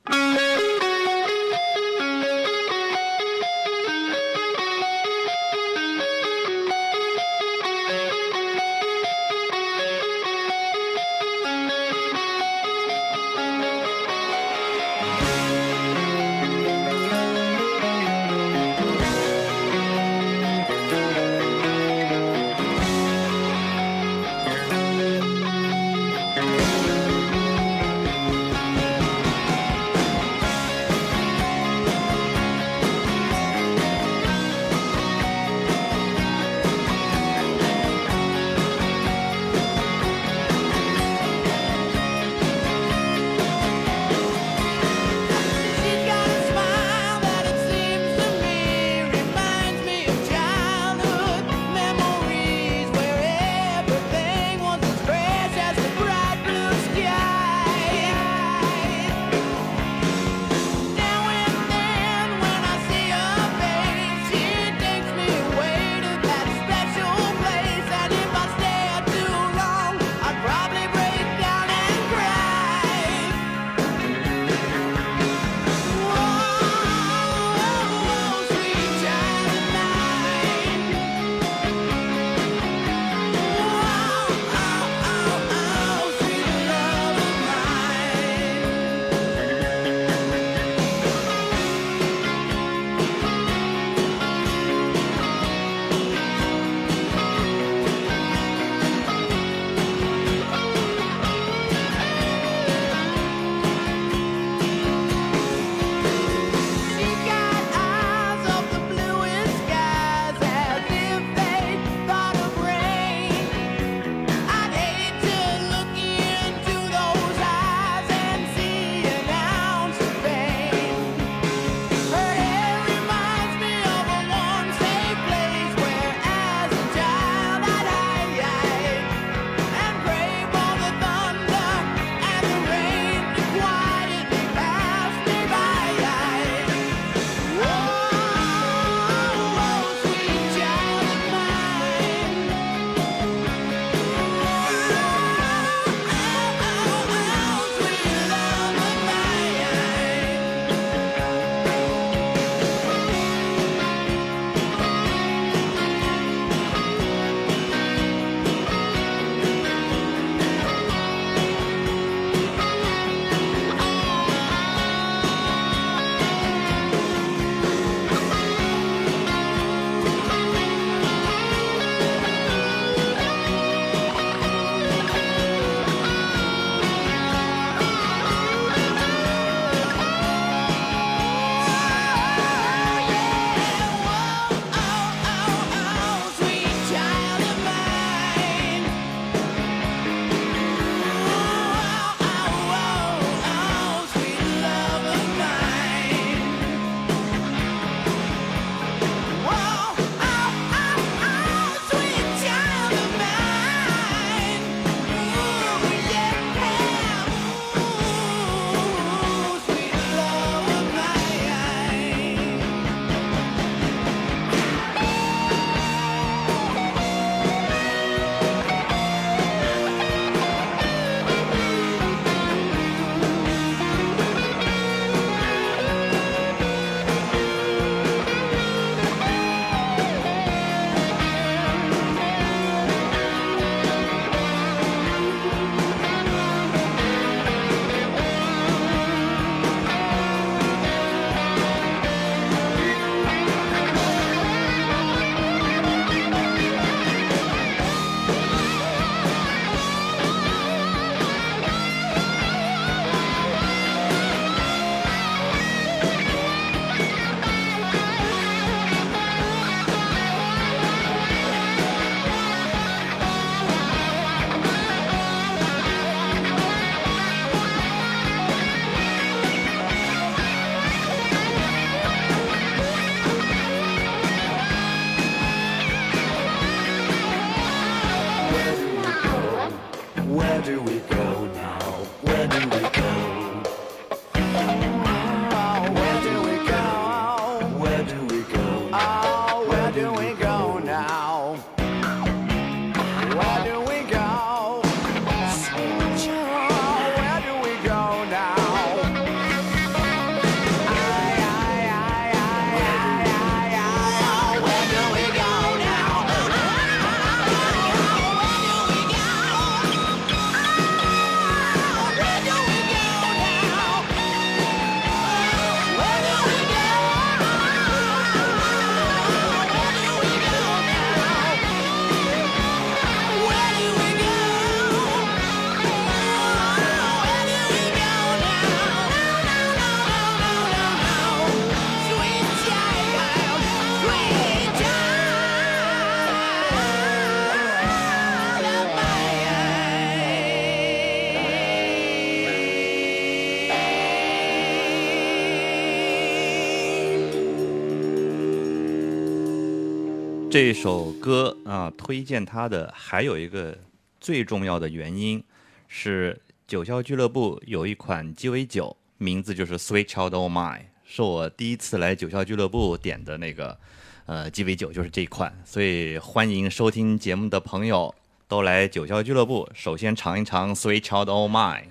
这首歌啊，推荐它的还有一个最重要的原因是九霄俱乐部有一款鸡尾酒，名字就是 Sweet Child O' Mine，是我第一次来九霄俱乐部点的那个呃鸡尾酒，就是这一款。所以欢迎收听节目的朋友都来九霄俱乐部，首先尝一尝 Sweet Child O' Mine。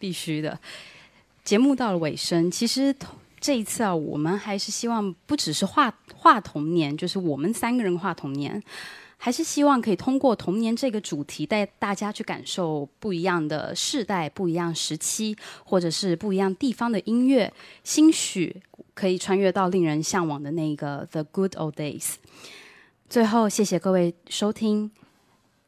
必须的。节目到了尾声，其实这一次啊，我们还是希望不只是话画童年，就是我们三个人画童年，还是希望可以通过童年这个主题，带大家去感受不一样的世代、不一样时期，或者是不一样地方的音乐，兴许可以穿越到令人向往的那个 The Good Old Days。最后，谢谢各位收听《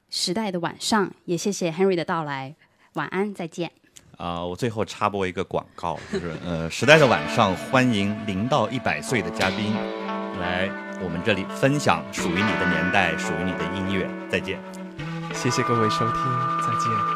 时代的晚上》，也谢谢 Henry 的到来。晚安，再见。啊、我最后插播一个广告，就是呃，时代的晚上欢迎零到一百岁的嘉宾来我们这里分享属于你的年代、属于你的音乐。再见。谢谢各位收听，再见。